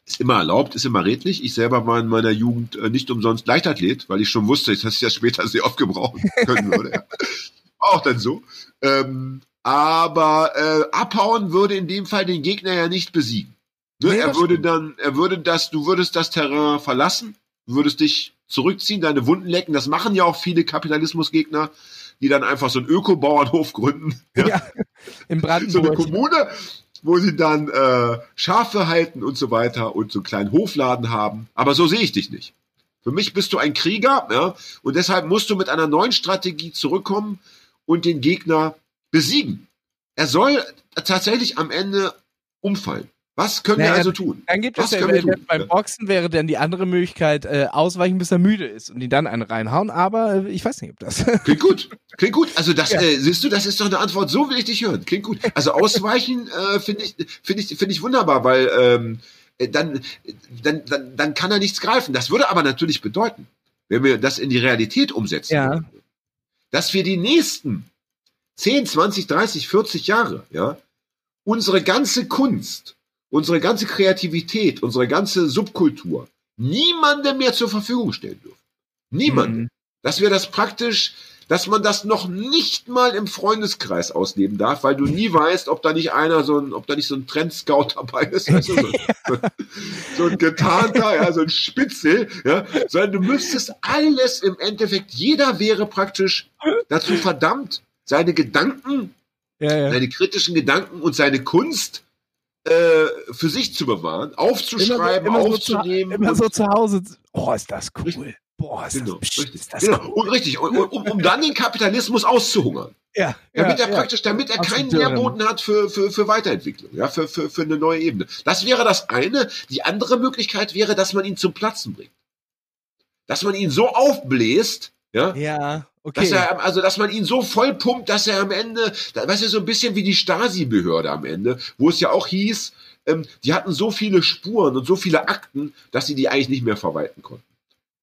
ist immer erlaubt, ist immer redlich. Ich selber war in meiner Jugend äh, nicht umsonst Leichtathlet, weil ich schon wusste, dass ich das später sehr oft gebrauchen *laughs* können würde. ja. Auch dann so. Ähm, aber äh, abhauen würde in dem Fall den Gegner ja nicht besiegen. Ne, nee, er würde stimmt. dann, er würde das, du würdest das Terrain verlassen, würdest dich zurückziehen, deine Wunden lecken. Das machen ja auch viele Kapitalismusgegner, die dann einfach so einen Öko-Bauernhof gründen. Ja, ja *laughs* in Brandenburg. So eine Kommune, wo sie dann äh, Schafe halten und so weiter und so einen kleinen Hofladen haben. Aber so sehe ich dich nicht. Für mich bist du ein Krieger, ja, und deshalb musst du mit einer neuen Strategie zurückkommen und den Gegner besiegen. Er soll tatsächlich am Ende umfallen. Was können naja, wir also tun? Dann gibt es ja, beim Boxen wäre dann die andere Möglichkeit, äh, ausweichen, bis er müde ist und ihn dann einen reinhauen, aber äh, ich weiß nicht, ob das. *laughs* Klingt gut. Klingt gut. Also das, ja. äh, siehst du, das ist doch eine Antwort, so will ich dich hören. Klingt gut. Also ausweichen äh, finde ich, finde ich, finde ich wunderbar, weil ähm, äh, dann, dann, dann, dann kann er nichts greifen. Das würde aber natürlich bedeuten, wenn wir das in die Realität umsetzen, ja. würden, dass wir die nächsten 10, 20, 30, 40 Jahre, ja, unsere ganze Kunst unsere ganze Kreativität, unsere ganze Subkultur niemandem mehr zur Verfügung stellen dürfen. Niemand. Mhm. Dass wir das praktisch, dass man das noch nicht mal im Freundeskreis ausleben darf, weil du nie weißt, ob da nicht einer so ein, ob da nicht so ein Trendscout dabei ist, weißt du, so, so, *laughs* so ein getarnter, ja, so ein Spitzel, ja, sondern du müsstest alles im Endeffekt, jeder wäre praktisch dazu verdammt, seine Gedanken, ja, ja. seine kritischen Gedanken und seine Kunst äh, für sich zu bewahren, aufzuschreiben, immer so, immer aufzunehmen. So zu, immer so zu Hause. Oh, ist das cool. Richtig. Boah, ist genau, das, richtig. Ist das genau. cool. Und richtig, und, um, um dann den Kapitalismus auszuhungern. Ja, damit ja, er praktisch, damit er keinen Nährboden hat für, für, für Weiterentwicklung, ja, für, für, für eine neue Ebene. Das wäre das eine. Die andere Möglichkeit wäre, dass man ihn zum Platzen bringt. Dass man ihn so aufbläst, ja, ja okay. Dass er, also, dass man ihn so voll pumpt, dass er am Ende, weißt du, so ein bisschen wie die Stasi-Behörde am Ende, wo es ja auch hieß, ähm, die hatten so viele Spuren und so viele Akten, dass sie die eigentlich nicht mehr verwalten konnten.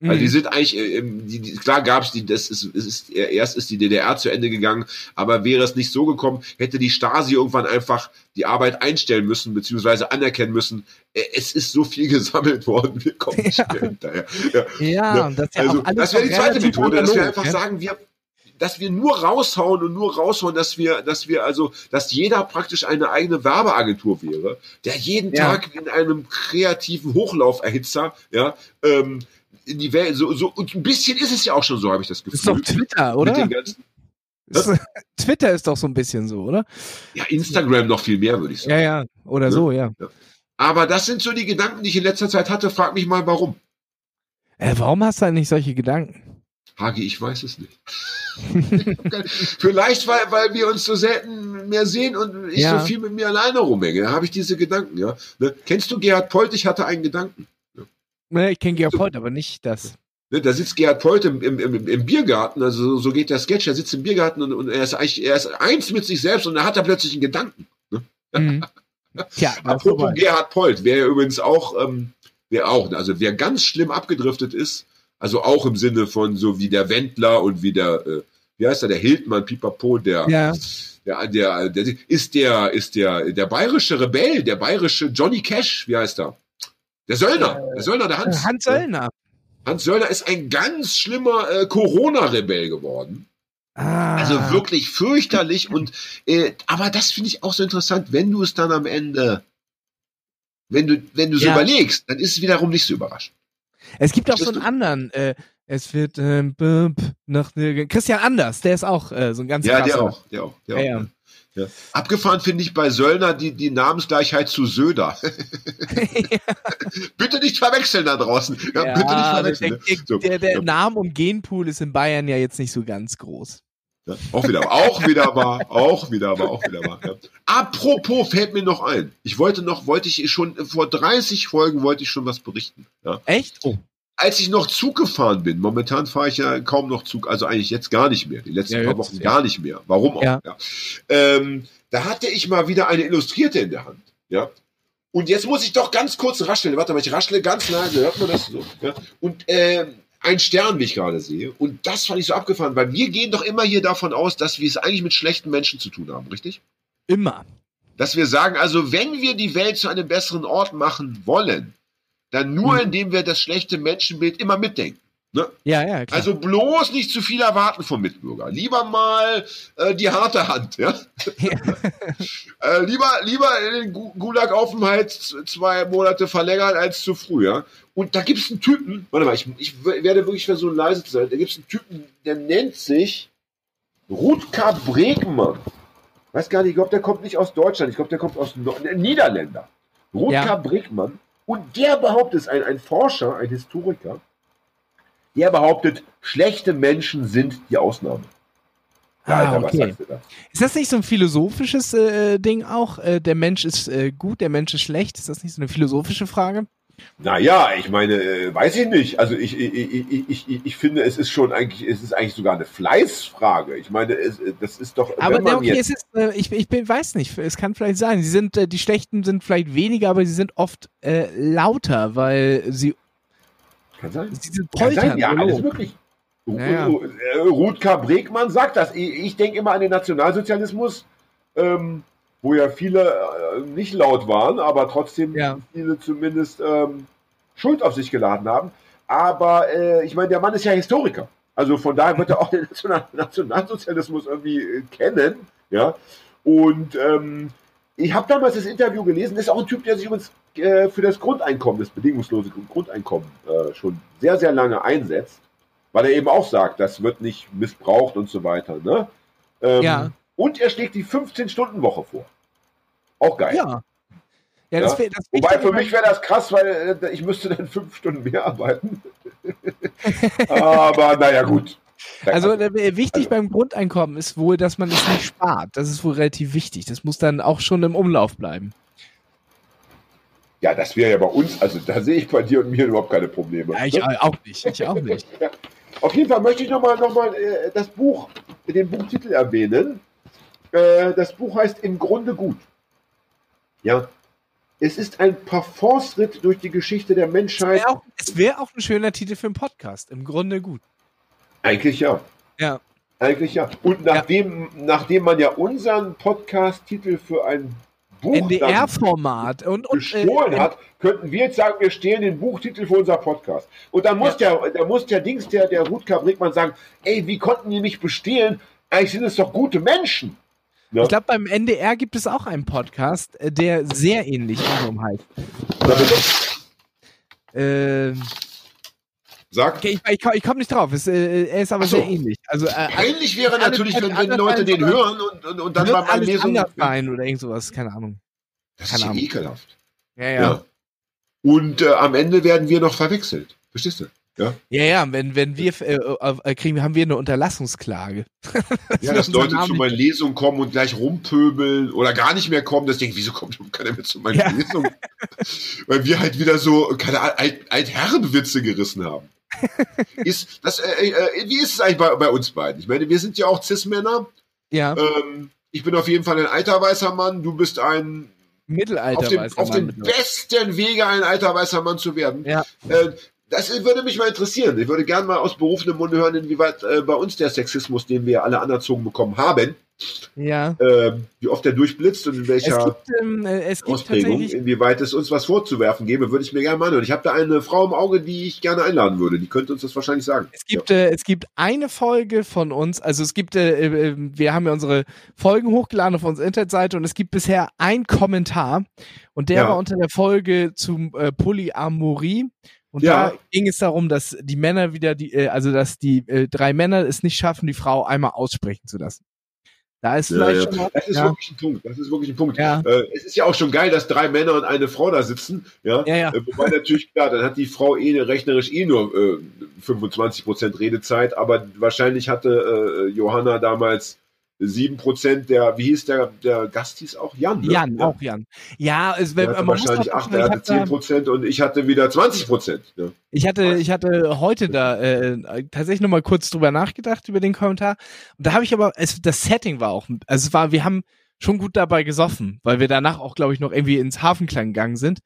Also die mhm. sind eigentlich, äh, die, die, klar gab es die, das ist, ist, erst ist die DDR zu Ende gegangen, aber wäre es nicht so gekommen, hätte die Stasi irgendwann einfach die Arbeit einstellen müssen, beziehungsweise anerkennen müssen, äh, es ist so viel *laughs* gesammelt worden, wir kommen nicht ja. mehr hinterher. Ja, ja, ja. das, ja also, das wäre die zweite Methode, dass wir einfach sagen, wir, dass wir nur raushauen und nur raushauen, dass wir, dass wir also, dass jeder praktisch eine eigene Werbeagentur wäre, der jeden ja. Tag in einem kreativen Hochlauferhitzer, ja, ähm, in die Welt, so, so, und ein bisschen ist es ja auch schon so, habe ich das Gefühl. ist doch Twitter, oder? Ist, *laughs* Twitter ist doch so ein bisschen so, oder? Ja, Instagram noch viel mehr, würde ich sagen. Ja, ja, oder ja? so, ja. ja. Aber das sind so die Gedanken, die ich in letzter Zeit hatte. Frag mich mal, warum. Äh, warum hast du eigentlich solche Gedanken? Hagi, ich weiß es nicht. *laughs* Vielleicht, weil, weil wir uns so selten mehr sehen und ich ja. so viel mit mir alleine rumhänge. Da habe ich diese Gedanken, ja. Ne? Kennst du Gerhard Polt? Ich hatte einen Gedanken. Ne, ich kenne Gerhard Polt, aber nicht das. Ne, da sitzt Gerhard Polt im, im, im, im Biergarten, also so geht der Sketch, er sitzt im Biergarten und, und er ist eigentlich, er ist eins mit sich selbst und er hat da plötzlich einen Gedanken. Ne? Mhm. Ja, *laughs* Apropos Gerhard Polt, wer übrigens auch, ähm, wer auch, also wer ganz schlimm abgedriftet ist, also auch im Sinne von so wie der Wendler und wie der, äh, wie heißt er, der Hildmann, Pipapo, der, ja. der, der, der, ist der, ist der, der bayerische Rebell, der bayerische Johnny Cash, wie heißt er? Der Söllner, der Söllner, der Hans. Hans Söllner. Hans Söllner ist ein ganz schlimmer äh, Corona-Rebell geworden. Ah. Also wirklich fürchterlich und äh, aber das finde ich auch so interessant, wenn du es dann am Ende, wenn du wenn du es ja. überlegst, dann ist es wiederum nicht so überraschend. Es gibt auch so einen anderen, äh, es wird ähm, nach Christian Anders, der ist auch äh, so ein ganz Ja, der auch, der auch, der ja, auch. Ja. Ja. Abgefahren finde ich bei Söllner die, die Namensgleichheit zu Söder. *laughs* bitte nicht verwechseln da draußen. Ja, ja, bitte nicht verwechseln. Der, der, der, der Name- und Genpool ist in Bayern ja jetzt nicht so ganz groß. Ja, auch wieder, auch wieder wahr, auch wieder wahr, auch wieder wahr. Ja. Apropos fällt mir noch ein. Ich wollte noch, wollte ich schon vor 30 Folgen wollte ich schon was berichten. Ja. Echt? Oh als ich noch Zug gefahren bin, momentan fahre ich ja kaum noch Zug, also eigentlich jetzt gar nicht mehr, die letzten ja, paar Wochen ja. gar nicht mehr. Warum auch? Ja. Ähm, da hatte ich mal wieder eine Illustrierte in der Hand. Ja. Und jetzt muss ich doch ganz kurz rascheln. Warte mal, ich raschle ganz leise, hört man das so? Ja? Und äh, ein Stern, wie ich gerade sehe. Und das fand ich so abgefahren, weil wir gehen doch immer hier davon aus, dass wir es eigentlich mit schlechten Menschen zu tun haben, richtig? Immer. Dass wir sagen, also wenn wir die Welt zu einem besseren Ort machen wollen, dann nur, mhm. indem wir das schlechte Menschenbild immer mitdenken. Ne? Ja, ja, klar. Also bloß nicht zu viel erwarten vom Mitbürger. Lieber mal äh, die harte Hand, ja. *laughs* ja. *laughs* äh, lieber, lieber den Gulag-Aufenthalt zwei Monate verlängern als zu früh, ja. Und da gibt es einen Typen, warte mal, ich, ich werde wirklich versuchen, leise zu sein. Da gibt es einen Typen, der nennt sich Rutger Bregmann. Weiß gar nicht, ich glaube, der kommt nicht aus Deutschland, ich glaube, der kommt aus no Niederländer. Rutger ja. Bregmann und der behauptet, ein, ein Forscher, ein Historiker, der behauptet, schlechte Menschen sind die Ausnahme. Ah, okay. da? Ist das nicht so ein philosophisches äh, Ding auch? Äh, der Mensch ist äh, gut, der Mensch ist schlecht. Ist das nicht so eine philosophische Frage? Naja, ich meine, äh, weiß ich nicht. Also ich, ich, ich, ich, ich finde, es ist schon eigentlich, es ist eigentlich sogar eine Fleißfrage. Ich meine, es, das ist doch. Aber der, okay, es ist, äh, ich, ich bin, weiß nicht, es kann vielleicht sein. Sie sind, äh, die Schlechten sind vielleicht weniger, aber sie sind oft äh, lauter, weil sie. Kann sein. Sie sind poltern. Kann sein, ja, alles möglich. Naja. Ruth K. Bregmann sagt das. Ich, ich denke immer an den Nationalsozialismus. Ähm, wo ja viele äh, nicht laut waren, aber trotzdem ja. viele zumindest ähm, Schuld auf sich geladen haben. Aber äh, ich meine, der Mann ist ja Historiker. Also von daher wird er auch den Nationalsozialismus irgendwie äh, kennen. Ja. Und ähm, ich habe damals das Interview gelesen, ist auch ein Typ, der sich übrigens äh, für das Grundeinkommen, das bedingungslose Grundeinkommen, äh, schon sehr, sehr lange einsetzt, weil er eben auch sagt, das wird nicht missbraucht und so weiter. Ne? Ähm, ja. Und er schlägt die 15-Stunden-Woche vor. Auch geil. Ja. Ja, das wär, das Wobei für mich wäre das krass, weil äh, ich müsste dann fünf Stunden mehr arbeiten. *laughs* Aber naja, gut. Also äh, wichtig also, beim Grundeinkommen ist wohl, dass man es nicht spart. Das ist wohl relativ wichtig. Das muss dann auch schon im Umlauf bleiben. Ja, das wäre ja bei uns, also da sehe ich bei dir und mir überhaupt keine Probleme. Ja, ich ne? auch nicht. Ich auch nicht. ja. *laughs* Auf jeden Fall möchte ich nochmal noch mal, äh, das Buch, den Buchtitel erwähnen. Äh, das Buch heißt Im Grunde gut. Ja. Es ist ein Parforce-Ritt durch die Geschichte der Menschheit. Es wäre auch, wär auch ein schöner Titel für einen Podcast. Im Grunde gut. Eigentlich ja. Ja. Eigentlich ja. Und nachdem, ja. nachdem man ja unseren Podcast-Titel für ein Buch NDR-Format und, und gestohlen äh, hat, könnten wir jetzt sagen, wir stehlen den Buchtitel für unser Podcast. Und dann muss ja. der, da muss der Dings, der, der Rutger Brickmann sagen, ey, wie konnten die mich bestehlen? Eigentlich sind es doch gute Menschen. Ja. Ich glaube, beim NDR gibt es auch einen Podcast, äh, der sehr ähnlich unserem heißt. Äh, Sag. Okay, ich, ich, ich komme nicht drauf. Es, äh, er ist aber so. sehr ähnlich. Also, äh, ähnlich wäre natürlich, wenn, wenn Leute den hören und, und, und dann beim Lesung. sein oder irgend sowas, keine Ahnung. Das ist ja ekelhaft. Ja, ja. ja. Und äh, am Ende werden wir noch verwechselt. Verstehst du? Ja, ja, ja wenn, wenn wir äh, äh, kriegen, haben wir eine Unterlassungsklage. *laughs* ja, dass Leute zu meinen Lesungen kommen und gleich rumpöbeln oder gar nicht mehr kommen, das denkt, wieso kommt keiner mehr zu meinen ja. Lesungen? *laughs* Weil wir halt wieder so keine Alt Altherrenwitze gerissen haben. *laughs* ist das, äh, äh, wie ist es eigentlich bei, bei, uns beiden? Ich meine, wir sind ja auch Cis-Männer. Ja. Ähm, ich bin auf jeden Fall ein alter weißer Mann, du bist ein Mittelalter auf dem, auf dem besten Wege ein alter weißer Mann zu werden. Ja. Äh, das würde mich mal interessieren. Ich würde gerne mal aus berufenem Munde hören, inwieweit äh, bei uns der Sexismus, den wir alle anerzogen bekommen haben, ja. Äh, wie oft der durchblitzt und in welcher es gibt, ähm, äh, es gibt Ausprägung, inwieweit es uns was vorzuwerfen gäbe, würde ich mir gerne mal anhören. Ich habe da eine Frau im Auge, die ich gerne einladen würde. Die könnte uns das wahrscheinlich sagen. Es gibt, ja. äh, es gibt eine Folge von uns, also es gibt, äh, äh, wir haben ja unsere Folgen hochgeladen auf unserer Internetseite und es gibt bisher ein Kommentar und der ja. war unter der Folge zum Polyamorie Und ja. da ging es darum, dass die Männer wieder die, äh, also dass die äh, drei Männer es nicht schaffen, die Frau einmal aussprechen zu lassen. Da ist vielleicht ja, ja. Schon Das ist ja. wirklich ein Punkt. Das ist wirklich ein Punkt. Ja. Äh, es ist ja auch schon geil, dass drei Männer und eine Frau da sitzen. Ja. ja. Äh, wobei natürlich klar, dann hat die Frau eh rechnerisch eh nur äh, 25 Prozent Redezeit, aber wahrscheinlich hatte äh, Johanna damals sieben Prozent der, wie hieß der, der Gast hieß auch Jan. Ne? Jan, ja. auch Jan. Ja, es wäre man wahrscheinlich acht, er hatte zehn Prozent und ich hatte wieder 20 Prozent. Ne? Ich hatte, ich hatte heute da äh, tatsächlich noch mal kurz drüber nachgedacht über den Kommentar. Und da habe ich aber, es, das Setting war auch, also es war, wir haben schon gut dabei gesoffen, weil wir danach auch, glaube ich, noch irgendwie ins Hafenklang gegangen sind.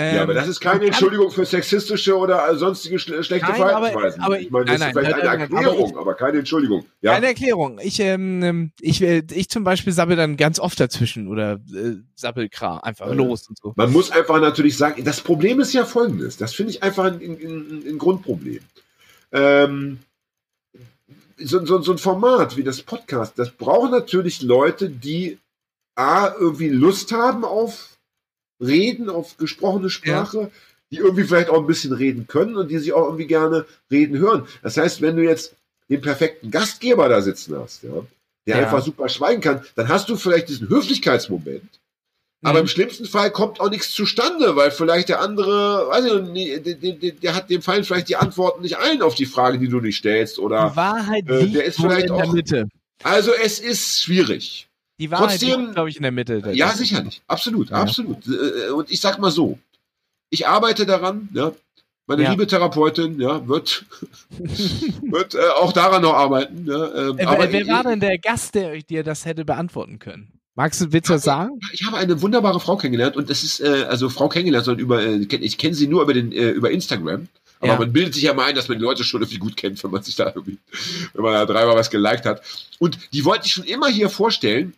Ähm, ja, aber das ist keine Entschuldigung für sexistische oder sonstige schle schlechte nein, Verhaltensweisen. Aber, aber, ich meine, das nein, ist vielleicht nein, eine Erklärung, aber, ich, aber, keine Entschuldigung. Ja? Keine Erklärung. Ich, ähm, ich, äh, ich zum Beispiel sabbel dann ganz oft dazwischen oder äh, sabbel einfach ja. los und so. Man muss einfach natürlich sagen, das Problem ist ja folgendes. Das finde ich einfach ein, ein, ein Grundproblem. Ähm, so, so, so ein Format wie das Podcast, das brauchen natürlich Leute, die A, irgendwie Lust haben auf reden, auf gesprochene Sprache, ja. die irgendwie vielleicht auch ein bisschen reden können und die sich auch irgendwie gerne reden hören. Das heißt, wenn du jetzt den perfekten Gastgeber da sitzen hast, ja, der ja. einfach super schweigen kann, dann hast du vielleicht diesen Höflichkeitsmoment. Aber mhm. im schlimmsten Fall kommt auch nichts zustande, weil vielleicht der andere, weiß ich nicht, der, hat dem fallen vielleicht die Antworten nicht ein auf die Frage, die du nicht stellst oder die Wahrheit äh, der ist vielleicht in der Mitte. Also es ist schwierig. Die Wahrheit Trotzdem, glaube ich, in der Mitte. Der ja, sicherlich. Absolut, ja. absolut. Äh, und ich sag mal so, ich arbeite daran, ja. Meine ja. liebe Therapeutin, ja, wird, *laughs* wird äh, auch daran noch arbeiten. Ja, ähm, äh, aber wer war denn der Gast, der euch dir das hätte beantworten können? Magst du, das sagen? Ich habe eine wunderbare Frau kennengelernt und das ist, äh, also Frau kennengelernt, sondern über, äh, ich kenne sie nur über den, äh, über Instagram. Aber ja. man bildet sich ja mal ein, dass man die Leute schon irgendwie gut kennt, wenn man sich da irgendwie, wenn man da dreimal was geliked hat. Und die wollte ich schon immer hier vorstellen,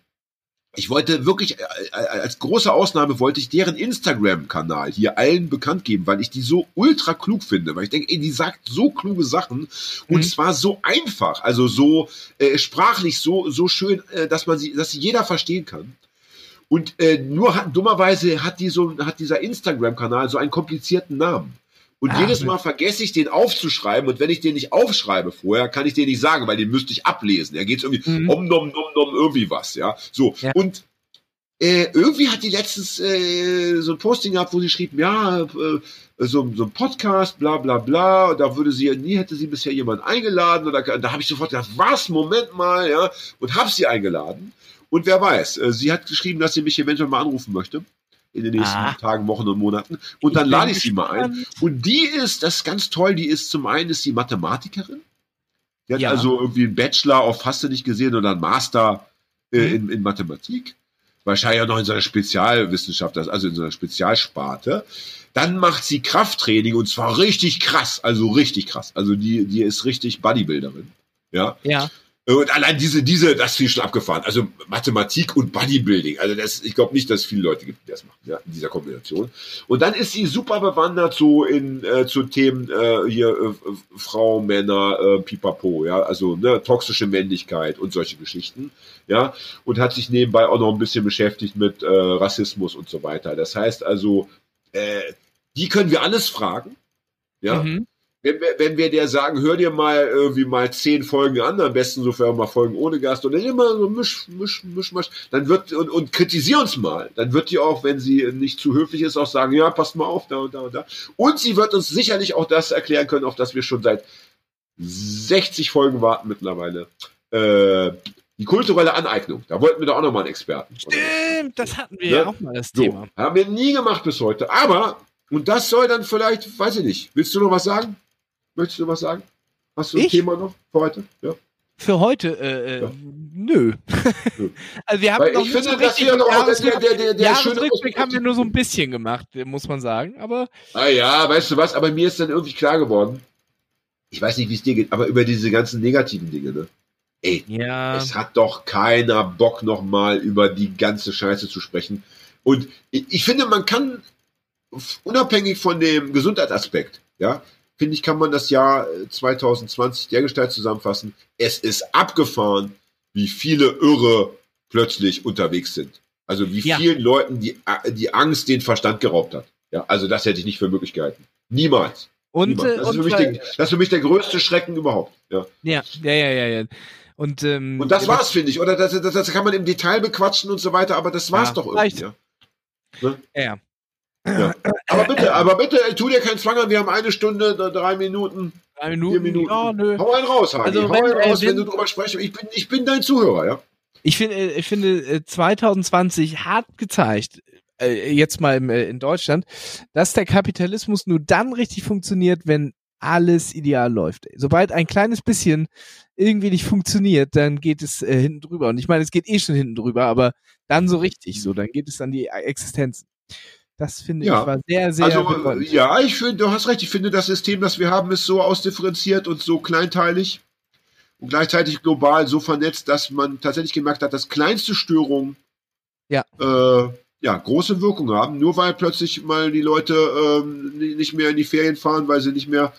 ich wollte wirklich, äh, äh, als große Ausnahme wollte ich deren Instagram-Kanal hier allen bekannt geben, weil ich die so ultra klug finde, weil ich denke, ey, die sagt so kluge Sachen und mhm. zwar so einfach, also so äh, sprachlich so so schön, äh, dass man sie, dass sie jeder verstehen kann. Und äh, nur hat, dummerweise hat die so hat dieser Instagram-Kanal so einen komplizierten Namen. Und ah, jedes Mal vergesse ich den aufzuschreiben und wenn ich den nicht aufschreibe vorher, kann ich den nicht sagen, weil den müsste ich ablesen. Ja, geht's irgendwie mhm. om nom nom nom irgendwie was, ja. So ja. und äh, irgendwie hat die letztens äh, so ein Posting gehabt, wo sie schrieb, ja, äh, so, so ein Podcast, bla bla bla, da würde sie, nie hätte sie bisher jemand eingeladen oder da habe ich sofort gedacht, was, Moment mal, ja, und habe sie eingeladen. Und wer weiß, äh, sie hat geschrieben, dass sie mich eventuell mal anrufen möchte in den nächsten ah. Tagen, Wochen und Monaten. Und dann lade ich sie mal ein. Und die ist, das ist ganz toll, die ist zum einen ist sie Mathematikerin. Die hat ja. also irgendwie einen Bachelor auf hast du nicht gesehen oder einen Master äh, mhm. in, in Mathematik. Wahrscheinlich auch noch in so einer Spezialwissenschaft, also in so einer Spezialsparte. Dann macht sie Krafttraining und zwar richtig krass, also richtig krass. Also die, die ist richtig Bodybuilderin. Ja. Ja. Und allein diese, diese, das ist schon abgefahren. Also Mathematik und Bodybuilding. Also das, ich glaube nicht, dass es viele Leute gibt, die das machen, ja, in dieser Kombination. Und dann ist sie super bewandert so in äh, zu Themen äh, hier äh, Frau, Männer, äh, Pipapo, ja, also ne, toxische Männlichkeit und solche Geschichten, ja, und hat sich nebenbei auch noch ein bisschen beschäftigt mit äh, Rassismus und so weiter. Das heißt also, äh, die können wir alles fragen, ja. Mhm wenn wir, wenn wir dir sagen, hör dir mal irgendwie mal zehn Folgen an, am besten so für mal Folgen ohne Gast und dann immer so misch, misch, misch, misch, dann wird, und, und kritisier uns mal. Dann wird die auch, wenn sie nicht zu höflich ist, auch sagen, ja, passt mal auf, da und da und da. Und sie wird uns sicherlich auch das erklären können, auf das wir schon seit 60 Folgen warten mittlerweile. Äh, die kulturelle Aneignung. Da wollten wir doch auch nochmal einen Experten. Stimmt, das hatten wir ne? ja auch mal das so, Thema. Haben wir nie gemacht bis heute. Aber, und das soll dann vielleicht, weiß ich nicht, willst du noch was sagen? Möchtest du was sagen? Hast du ein ich? Thema noch für heute? Ja. Für heute, äh, äh ja. nö. *laughs* also wir haben Weil noch ich finde, so dass wir noch Jahres der, der, der, der schöne Rückblick haben wir nur so ein bisschen gemacht, muss man sagen. Aber ah ja, weißt du was? Aber mir ist dann irgendwie klar geworden. Ich weiß nicht, wie es dir geht, aber über diese ganzen negativen Dinge, ne? Ey, ja. es hat doch keiner Bock nochmal über die ganze Scheiße zu sprechen. Und ich, ich finde, man kann unabhängig von dem Gesundheitsaspekt, ja, finde ich, kann man das Jahr 2020 äh, dergestalt zusammenfassen. Es ist abgefahren, wie viele Irre plötzlich unterwegs sind. Also wie ja. vielen Leuten die, äh, die Angst den Verstand geraubt hat. Ja, also das hätte ich nicht für möglich gehalten. Niemals. Und, Niemals. Das, ist für mich der, das ist für mich der größte Schrecken überhaupt. Ja, ja, ja, ja, ja. ja. Und, ähm, und das war's, finde ich. Oder das, das, das, kann man im Detail bequatschen und so weiter, aber das war's ja, doch irgendwie. Ja. Ne? ja. Ja. Aber bitte, aber bitte, tu dir keinen Zwang an. Wir haben eine Stunde, drei Minuten. Drei Minuten. Vier Minuten. Ja, nö. Hau einen raus, Hagi. Also, Hau wenn, einen raus, äh, wenn, wenn, du drüber sprichst. Ich bin, ich bin dein Zuhörer, ja. Ich finde, äh, ich finde 2020 äh, hart gezeigt, jetzt mal in Deutschland, dass der Kapitalismus nur dann richtig funktioniert, wenn alles ideal läuft. Sobald ein kleines bisschen irgendwie nicht funktioniert, dann geht es äh, hinten drüber. Und ich meine, es geht eh schon hinten drüber, aber dann so richtig so, dann geht es an die Existenz. Das finde ja. ich war sehr, sehr. Also, ja, ich finde, du hast recht. Ich finde, das System, das wir haben, ist so ausdifferenziert und so kleinteilig und gleichzeitig global so vernetzt, dass man tatsächlich gemerkt hat, dass kleinste Störungen ja. Äh, ja, große Wirkung haben, nur weil plötzlich mal die Leute ähm, nicht mehr in die Ferien fahren, weil sie nicht mehr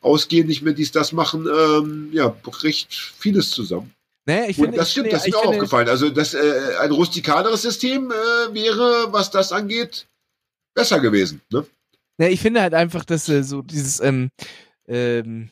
ausgehen, nicht mehr dies, das machen, ähm, ja, bricht vieles zusammen. Naja, ich finde, das stimmt, das ist mir auch aufgefallen. Also das, äh, ein rustikaleres System äh, wäre, was das angeht, besser gewesen. Ne? Naja, ich finde halt einfach, dass äh, so dieses ähm, ähm,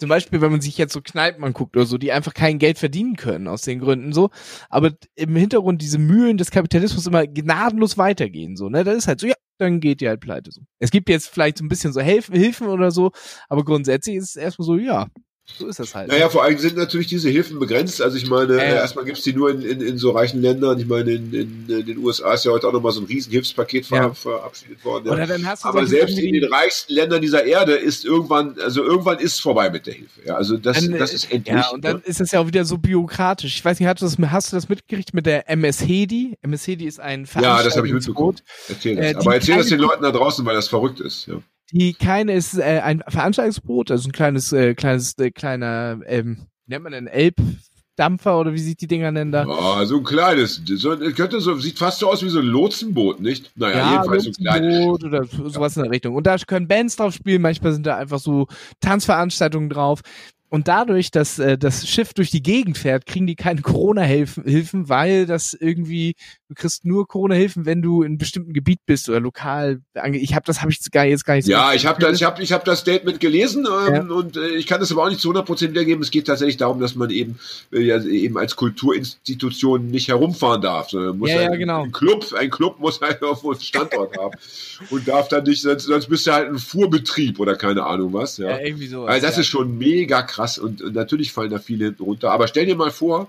zum Beispiel, wenn man sich jetzt so Kneipen anguckt oder so, die einfach kein Geld verdienen können aus den Gründen so, aber im Hintergrund diese Mühlen des Kapitalismus immer gnadenlos weitergehen so, ne? Das ist halt so, ja, dann geht die halt pleite so. Es gibt jetzt vielleicht so ein bisschen so Hilfen, Hilfen oder so, aber grundsätzlich ist es erstmal so, ja, so ist das halt. Naja, vor allem sind natürlich diese Hilfen begrenzt. Also ich meine, äh, erstmal gibt's die nur in, in, in so reichen Ländern. Ich meine, in, in, den USA ist ja heute auch nochmal so ein Riesenhilfspaket ja. verabschiedet worden. Ja. Aber selbst in den reichsten Ländern dieser Erde ist irgendwann, also irgendwann ist vorbei mit der Hilfe. Ja, also das, dann, das ist endlich. Ja, und dann ja. ist es ja auch wieder so bürokratisch. Ich weiß nicht, hast du das, hast du das mitgekriegt mit der MS Hedi? MS Hedi ist ein Ja, das habe ich mitbekommen. Erzähl das. Äh, Aber erzähl das den Leuten da draußen, weil das verrückt ist. Ja die keine ist äh, ein Veranstaltungsboot, also ein kleines, äh, kleines, äh, kleiner, ähm, nennt man einen Elbdampfer oder wie sieht die Dinger nennen da? Oh, so ein kleines, so, könnte so, sieht fast so aus wie so ein Lotsenboot, nicht? Naja, ja, jedenfalls so klein. oder sowas ja. in der Richtung. Und da können Bands drauf spielen, manchmal sind da einfach so Tanzveranstaltungen drauf. Und dadurch, dass äh, das Schiff durch die Gegend fährt, kriegen die keine Corona-Hilfen, weil das irgendwie, du kriegst nur Corona-Hilfen, wenn du in einem bestimmten Gebiet bist oder lokal. Ich habe das habe ich gar, jetzt gar nicht so Ja, ich habe das, ich habe ich hab das Statement gelesen ähm, ja. und äh, ich kann das aber auch nicht zu 100% wiedergeben. Es geht tatsächlich darum, dass man eben äh, ja, eben als Kulturinstitution nicht herumfahren darf. Sondern muss ja, ein, ja, genau. ein Club, ein Club muss *laughs* halt auf einen Standort haben und darf dann nicht, sonst, sonst bist du halt ein Fuhrbetrieb oder keine Ahnung was. Ja, ja irgendwie so. Also das ist schon mega krass krass und, und natürlich fallen da viele hinten runter. Aber stell dir mal vor,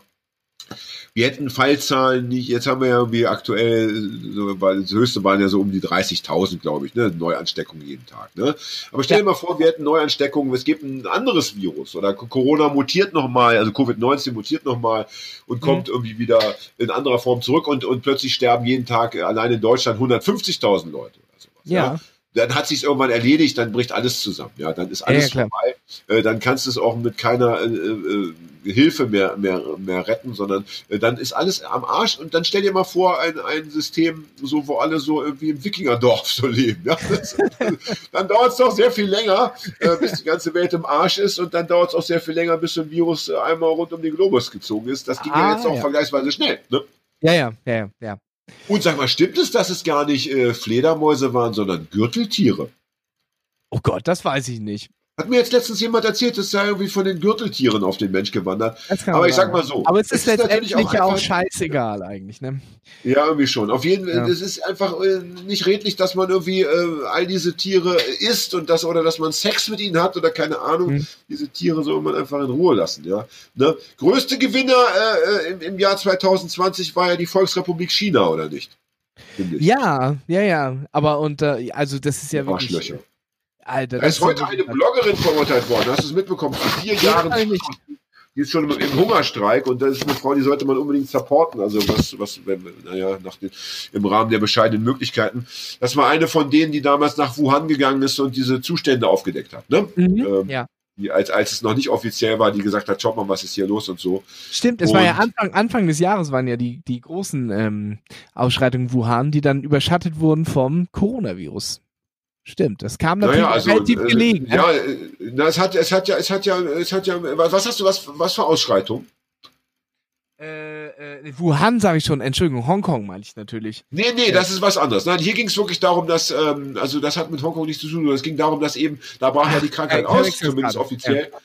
wir hätten Fallzahlen nicht, jetzt haben wir ja wie aktuell, das höchste waren ja so um die 30.000, glaube ich, ne, Neuansteckungen jeden Tag. Ne? Aber stell dir mal vor, wir hätten Neuansteckungen, es gibt ein anderes Virus oder Corona mutiert nochmal, also Covid-19 mutiert nochmal und kommt mhm. irgendwie wieder in anderer Form zurück und, und plötzlich sterben jeden Tag allein in Deutschland 150.000 Leute. Oder sowas, ja. ja dann hat sich irgendwann erledigt, dann bricht alles zusammen. Ja, dann ist alles ja, vorbei. Äh, dann kannst du es auch mit keiner äh, äh, Hilfe mehr, mehr, mehr retten, sondern äh, dann ist alles am Arsch. Und dann stell dir mal vor, ein, ein System, so wo alle so irgendwie im Wikingerdorf so leben. Ja? Das, *laughs* dann dauert es doch sehr viel länger, äh, bis die ganze Welt im Arsch ist. Und dann dauert es auch sehr viel länger, bis so ein Virus äh, einmal rund um den Globus gezogen ist. Das ging ah, ja jetzt auch ja. vergleichsweise schnell. Ne? Ja, ja, ja, ja. Und sag mal, stimmt es, dass es gar nicht äh, Fledermäuse waren, sondern Gürteltiere? Oh Gott, das weiß ich nicht. Hat mir jetzt letztens jemand erzählt, es sei irgendwie von den Gürteltieren auf den Mensch gewandert. Aber ich sag mal so. Aber es ist letztendlich auch, ja auch scheißegal eigentlich, ne? Ja, irgendwie schon. Auf jeden Fall, ja. es ist einfach äh, nicht redlich, dass man irgendwie äh, all diese Tiere isst und das oder dass man Sex mit ihnen hat oder keine Ahnung. Mhm. Diese Tiere soll man einfach in Ruhe lassen, ja. Ne? Größte Gewinner äh, äh im, im Jahr 2020 war ja die Volksrepublik China, oder nicht? Ja, ja, ja. Aber unter, also das ist ja wirklich. Alter, da ist heute eine Bloggerin verurteilt worden. Hast du es mitbekommen? Zu vier Jahren. Die ist schon im Hungerstreik und das ist eine Frau, die sollte man unbedingt supporten. Also was, was, naja, nach den, im Rahmen der bescheidenen Möglichkeiten. Das war eine von denen, die damals nach Wuhan gegangen ist und diese Zustände aufgedeckt hat. Ne? Mhm, ähm, ja. Die, als, als es noch nicht offiziell war, die gesagt hat, schaut mal, was ist hier los und so. Stimmt, es und war ja Anfang, Anfang des Jahres waren ja die, die großen ähm, Ausschreitungen Wuhan, die dann überschattet wurden vom Coronavirus. Stimmt, das kam natürlich naja, also, relativ äh, gelegen. Ne? Ja, äh, na, es hat, es hat ja, es hat ja, es hat ja, was hast du, was, was für Ausschreitung? Äh, äh, Wuhan sage ich schon, Entschuldigung, Hongkong meine ich natürlich. Nee, nee, das ist was anderes. Nein, hier ging es wirklich darum, dass, ähm, also das hat mit Hongkong nichts zu tun, es ging darum, dass eben, da brach ja die Krankheit aus, zumindest offiziell. Ja.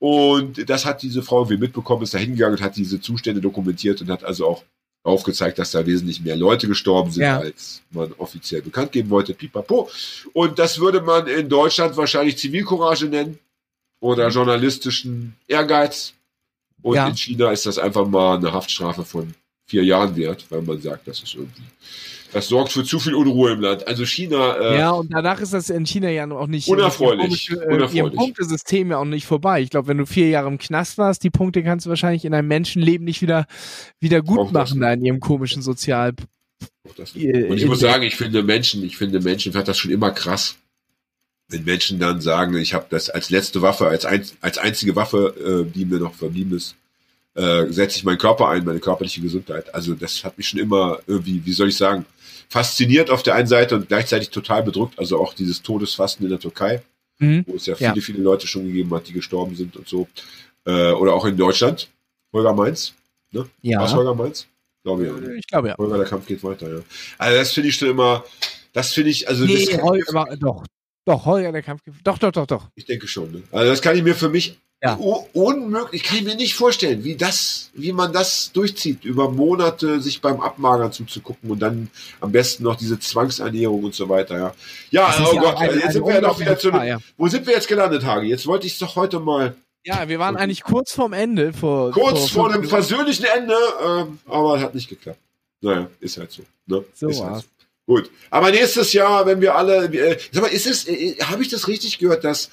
Und das hat diese Frau wie mitbekommen, ist da hingegangen und hat diese Zustände dokumentiert und hat also auch aufgezeigt, dass da wesentlich mehr Leute gestorben sind, ja. als man offiziell bekannt geben wollte. Pipapo. Und das würde man in Deutschland wahrscheinlich Zivilcourage nennen oder mhm. journalistischen Ehrgeiz. Und ja. in China ist das einfach mal eine Haftstrafe von vier Jahren wert, weil man sagt, das ist irgendwie, das sorgt für zu viel Unruhe im Land. Also China. Äh, ja, und danach ist das in China ja auch nicht unerfreulich. Komische, äh, unerfreulich. Ihr Punktesystem ja auch nicht vorbei. Ich glaube, wenn du vier Jahre im Knast warst, die Punkte kannst du wahrscheinlich in deinem Menschenleben nicht wieder wieder gut machen da in ihrem komischen Sozial. und ich muss sagen, ich finde Menschen, ich finde Menschen, fand das schon immer krass wenn Menschen dann sagen, ich habe das als letzte Waffe, als, ein, als einzige Waffe, äh, die mir noch verblieben ist, äh, setze ich meinen Körper ein, meine körperliche Gesundheit. Also das hat mich schon immer irgendwie, wie soll ich sagen, fasziniert auf der einen Seite und gleichzeitig total bedrückt. Also auch dieses Todesfasten in der Türkei, mhm. wo es ja viele, ja. viele Leute schon gegeben hat, die gestorben sind und so. Äh, oder auch in Deutschland, Holger Mainz. Ne? Ja. Was Holger Mainz? Glaube ich. Ich glaube ja. Holger, der Kampf geht weiter, ja. Also das finde ich schon immer, das finde ich, also nee, das Holger, doch, doch, Holger der Kampf. Doch, doch, doch, doch. Ich denke schon. Ne? Also das kann ich mir für mich ja. unmöglich, kann ich mir nicht vorstellen, wie das, wie man das durchzieht, über Monate sich beim Abmagern zuzugucken und dann am besten noch diese Zwangsernährung und so weiter. Ja, ja oh ja Gott, ein, jetzt sind wir ja doch wieder zu. Ja. Wo sind wir jetzt gelandet, Hagi? Jetzt wollte ich es doch heute mal. Ja, wir waren eigentlich kurz vorm Ende. Vor, kurz vor, vor einem versöhnlichen Ende, ähm, aber hat nicht geklappt. Naja, ist halt so. Ne? So ist. Halt so. Gut. Aber nächstes Jahr, wenn wir alle, äh, sag mal, ist es, äh, habe ich das richtig gehört, dass,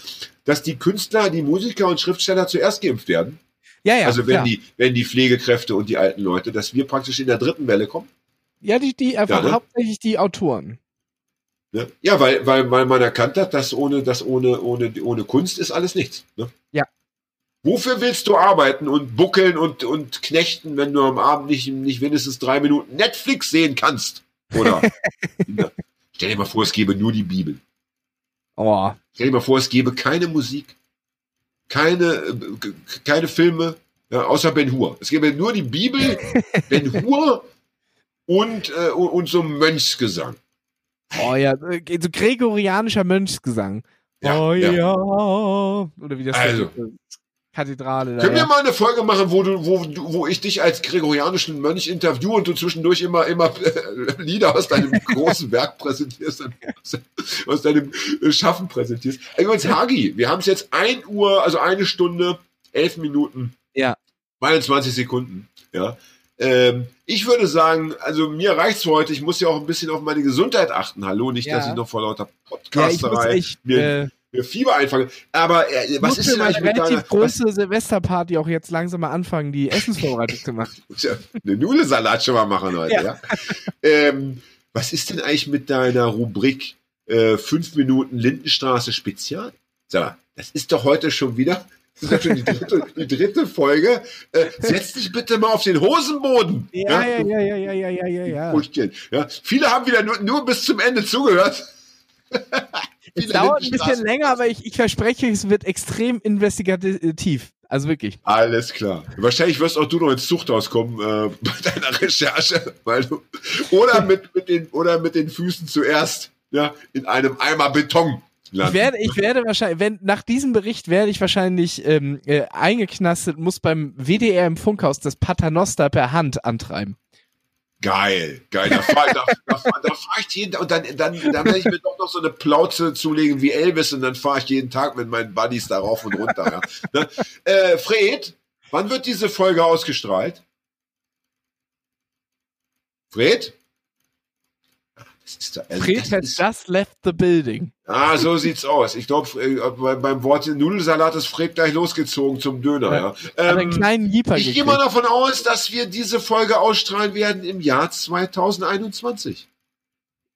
dass die Künstler, die Musiker und Schriftsteller zuerst geimpft werden? Ja, ja. Also wenn klar. die, wenn die Pflegekräfte und die alten Leute, dass wir praktisch in der dritten Welle kommen? Ja, die, die einfach ja, ne? hauptsächlich die Autoren. Ne? Ja, weil, weil, weil man erkannt hat, dass ohne, dass ohne, ohne, ohne Kunst ist alles nichts. Ne? Ja. Wofür willst du arbeiten und buckeln und, und knechten, wenn du am Abend nicht, nicht mindestens drei Minuten Netflix sehen kannst? Oder *laughs* stell dir mal vor, es gäbe nur die Bibel. Oh. Stell dir mal vor, es gäbe keine Musik, keine, äh, keine Filme, ja, außer Ben Hur. Es gäbe nur die Bibel, *laughs* Ben Hur und, äh, und so Mönchsgesang. Oh ja, so gregorianischer Mönchsgesang. Ja, oh ja. ja. Oder wie das also, Kathedrale. Können wir mal eine Folge machen, wo du, wo, wo ich dich als gregorianischen Mönch interview und du zwischendurch immer, immer *laughs* Lieder aus deinem großen Werk präsentierst, aus deinem äh, Schaffen präsentierst. Übrigens, Hagi, wir haben es jetzt ein Uhr, also eine Stunde, elf Minuten. Ja. 22 Sekunden. Ja. Ähm, ich würde sagen, also mir reicht's für heute. Ich muss ja auch ein bisschen auf meine Gesundheit achten. Hallo, nicht, ja. dass ich noch vor lauter Podcasterei ja, mir, äh, mir Fieber einfangen. Aber äh, was ist denn eigentlich mit relativ deiner, große was? Silvesterparty auch jetzt langsam mal anfangen, die Essensvorbereitung zu machen. *laughs* Eine Nudelsalat schon mal machen heute, ja. ja? Ähm, was ist denn eigentlich mit deiner Rubrik äh, 5 Minuten Lindenstraße Spezial? Sag mal, das ist doch heute schon wieder das ist schon die dritte, die dritte Folge. Äh, setz dich bitte mal auf den Hosenboden. Ja, ja, ja, ja, ja, ja, ja, ja. ja. ja. Viele haben wieder nur, nur bis zum Ende zugehört. *laughs* es dauert ein bisschen länger, aber ich, ich verspreche, es wird extrem investigativ. Also wirklich. Alles klar. Wahrscheinlich wirst auch du noch ins Zuchthaus kommen äh, *laughs* bei deiner Recherche, weil du, oder mit, mit den oder mit den Füßen zuerst ja in einem Eimer Beton. Ich werde, ich werde wahrscheinlich, wenn nach diesem Bericht werde ich wahrscheinlich ähm, äh, eingeknastet, muss beim WDR im Funkhaus das Paternoster per Hand antreiben. Geil, geil. Da fahre da, da, da fahr ich jeden Tag und dann, dann, dann werde ich mir doch noch so eine Plauze zulegen wie Elvis und dann fahre ich jeden Tag mit meinen Buddies da rauf und runter. Ja. Ne? Äh, Fred, wann wird diese Folge ausgestrahlt? Fred? Also Fred has just left the building. Ah, so sieht's aus. Ich glaube, äh, beim Wort Nudelsalat ist Fred gleich losgezogen zum Döner. Ja. ja. Ähm, einen kleinen Jeeper ich gehe mal davon aus, dass wir diese Folge ausstrahlen werden im Jahr 2021.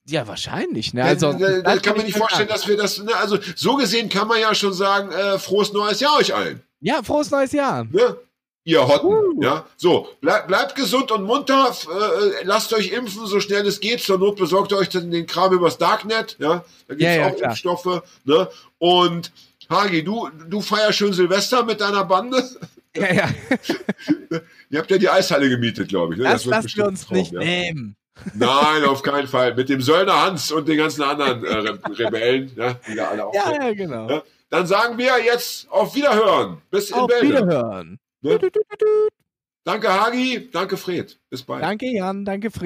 Ja, wahrscheinlich. Ne? Also, da, da kann man nicht vorstellen, dass wir das. Ne? Also so gesehen kann man ja schon sagen, äh, frohes neues Jahr euch allen. Ja, frohes neues Jahr. Ne? Ihr Hotten. Uh. Ja, so, bleib, bleibt gesund und munter, äh, lasst euch impfen, so schnell es geht. Zur Not besorgt euch dann den Kram übers Darknet. Ja, da gibt's ja, auch ja, Impfstoffe. Ne? Und Hagi, du, du feierst schön Silvester mit deiner Bande. Ja, ja. *laughs* Ihr habt ja die Eishalle gemietet, glaube ich. Ne? Das, das lassen wir uns Traum, nicht ja. nehmen. Nein, auf keinen Fall. Mit dem Söllner Hans und den ganzen anderen äh, Rebellen, ja, die da alle Ja, ja, genau. Ja, dann sagen wir jetzt auf Wiederhören. Bis auf in Bälde. Wiederhören. Ne? Danke, Hagi. Danke, Fred. Bis bald. Danke, Jan. Danke, Fred.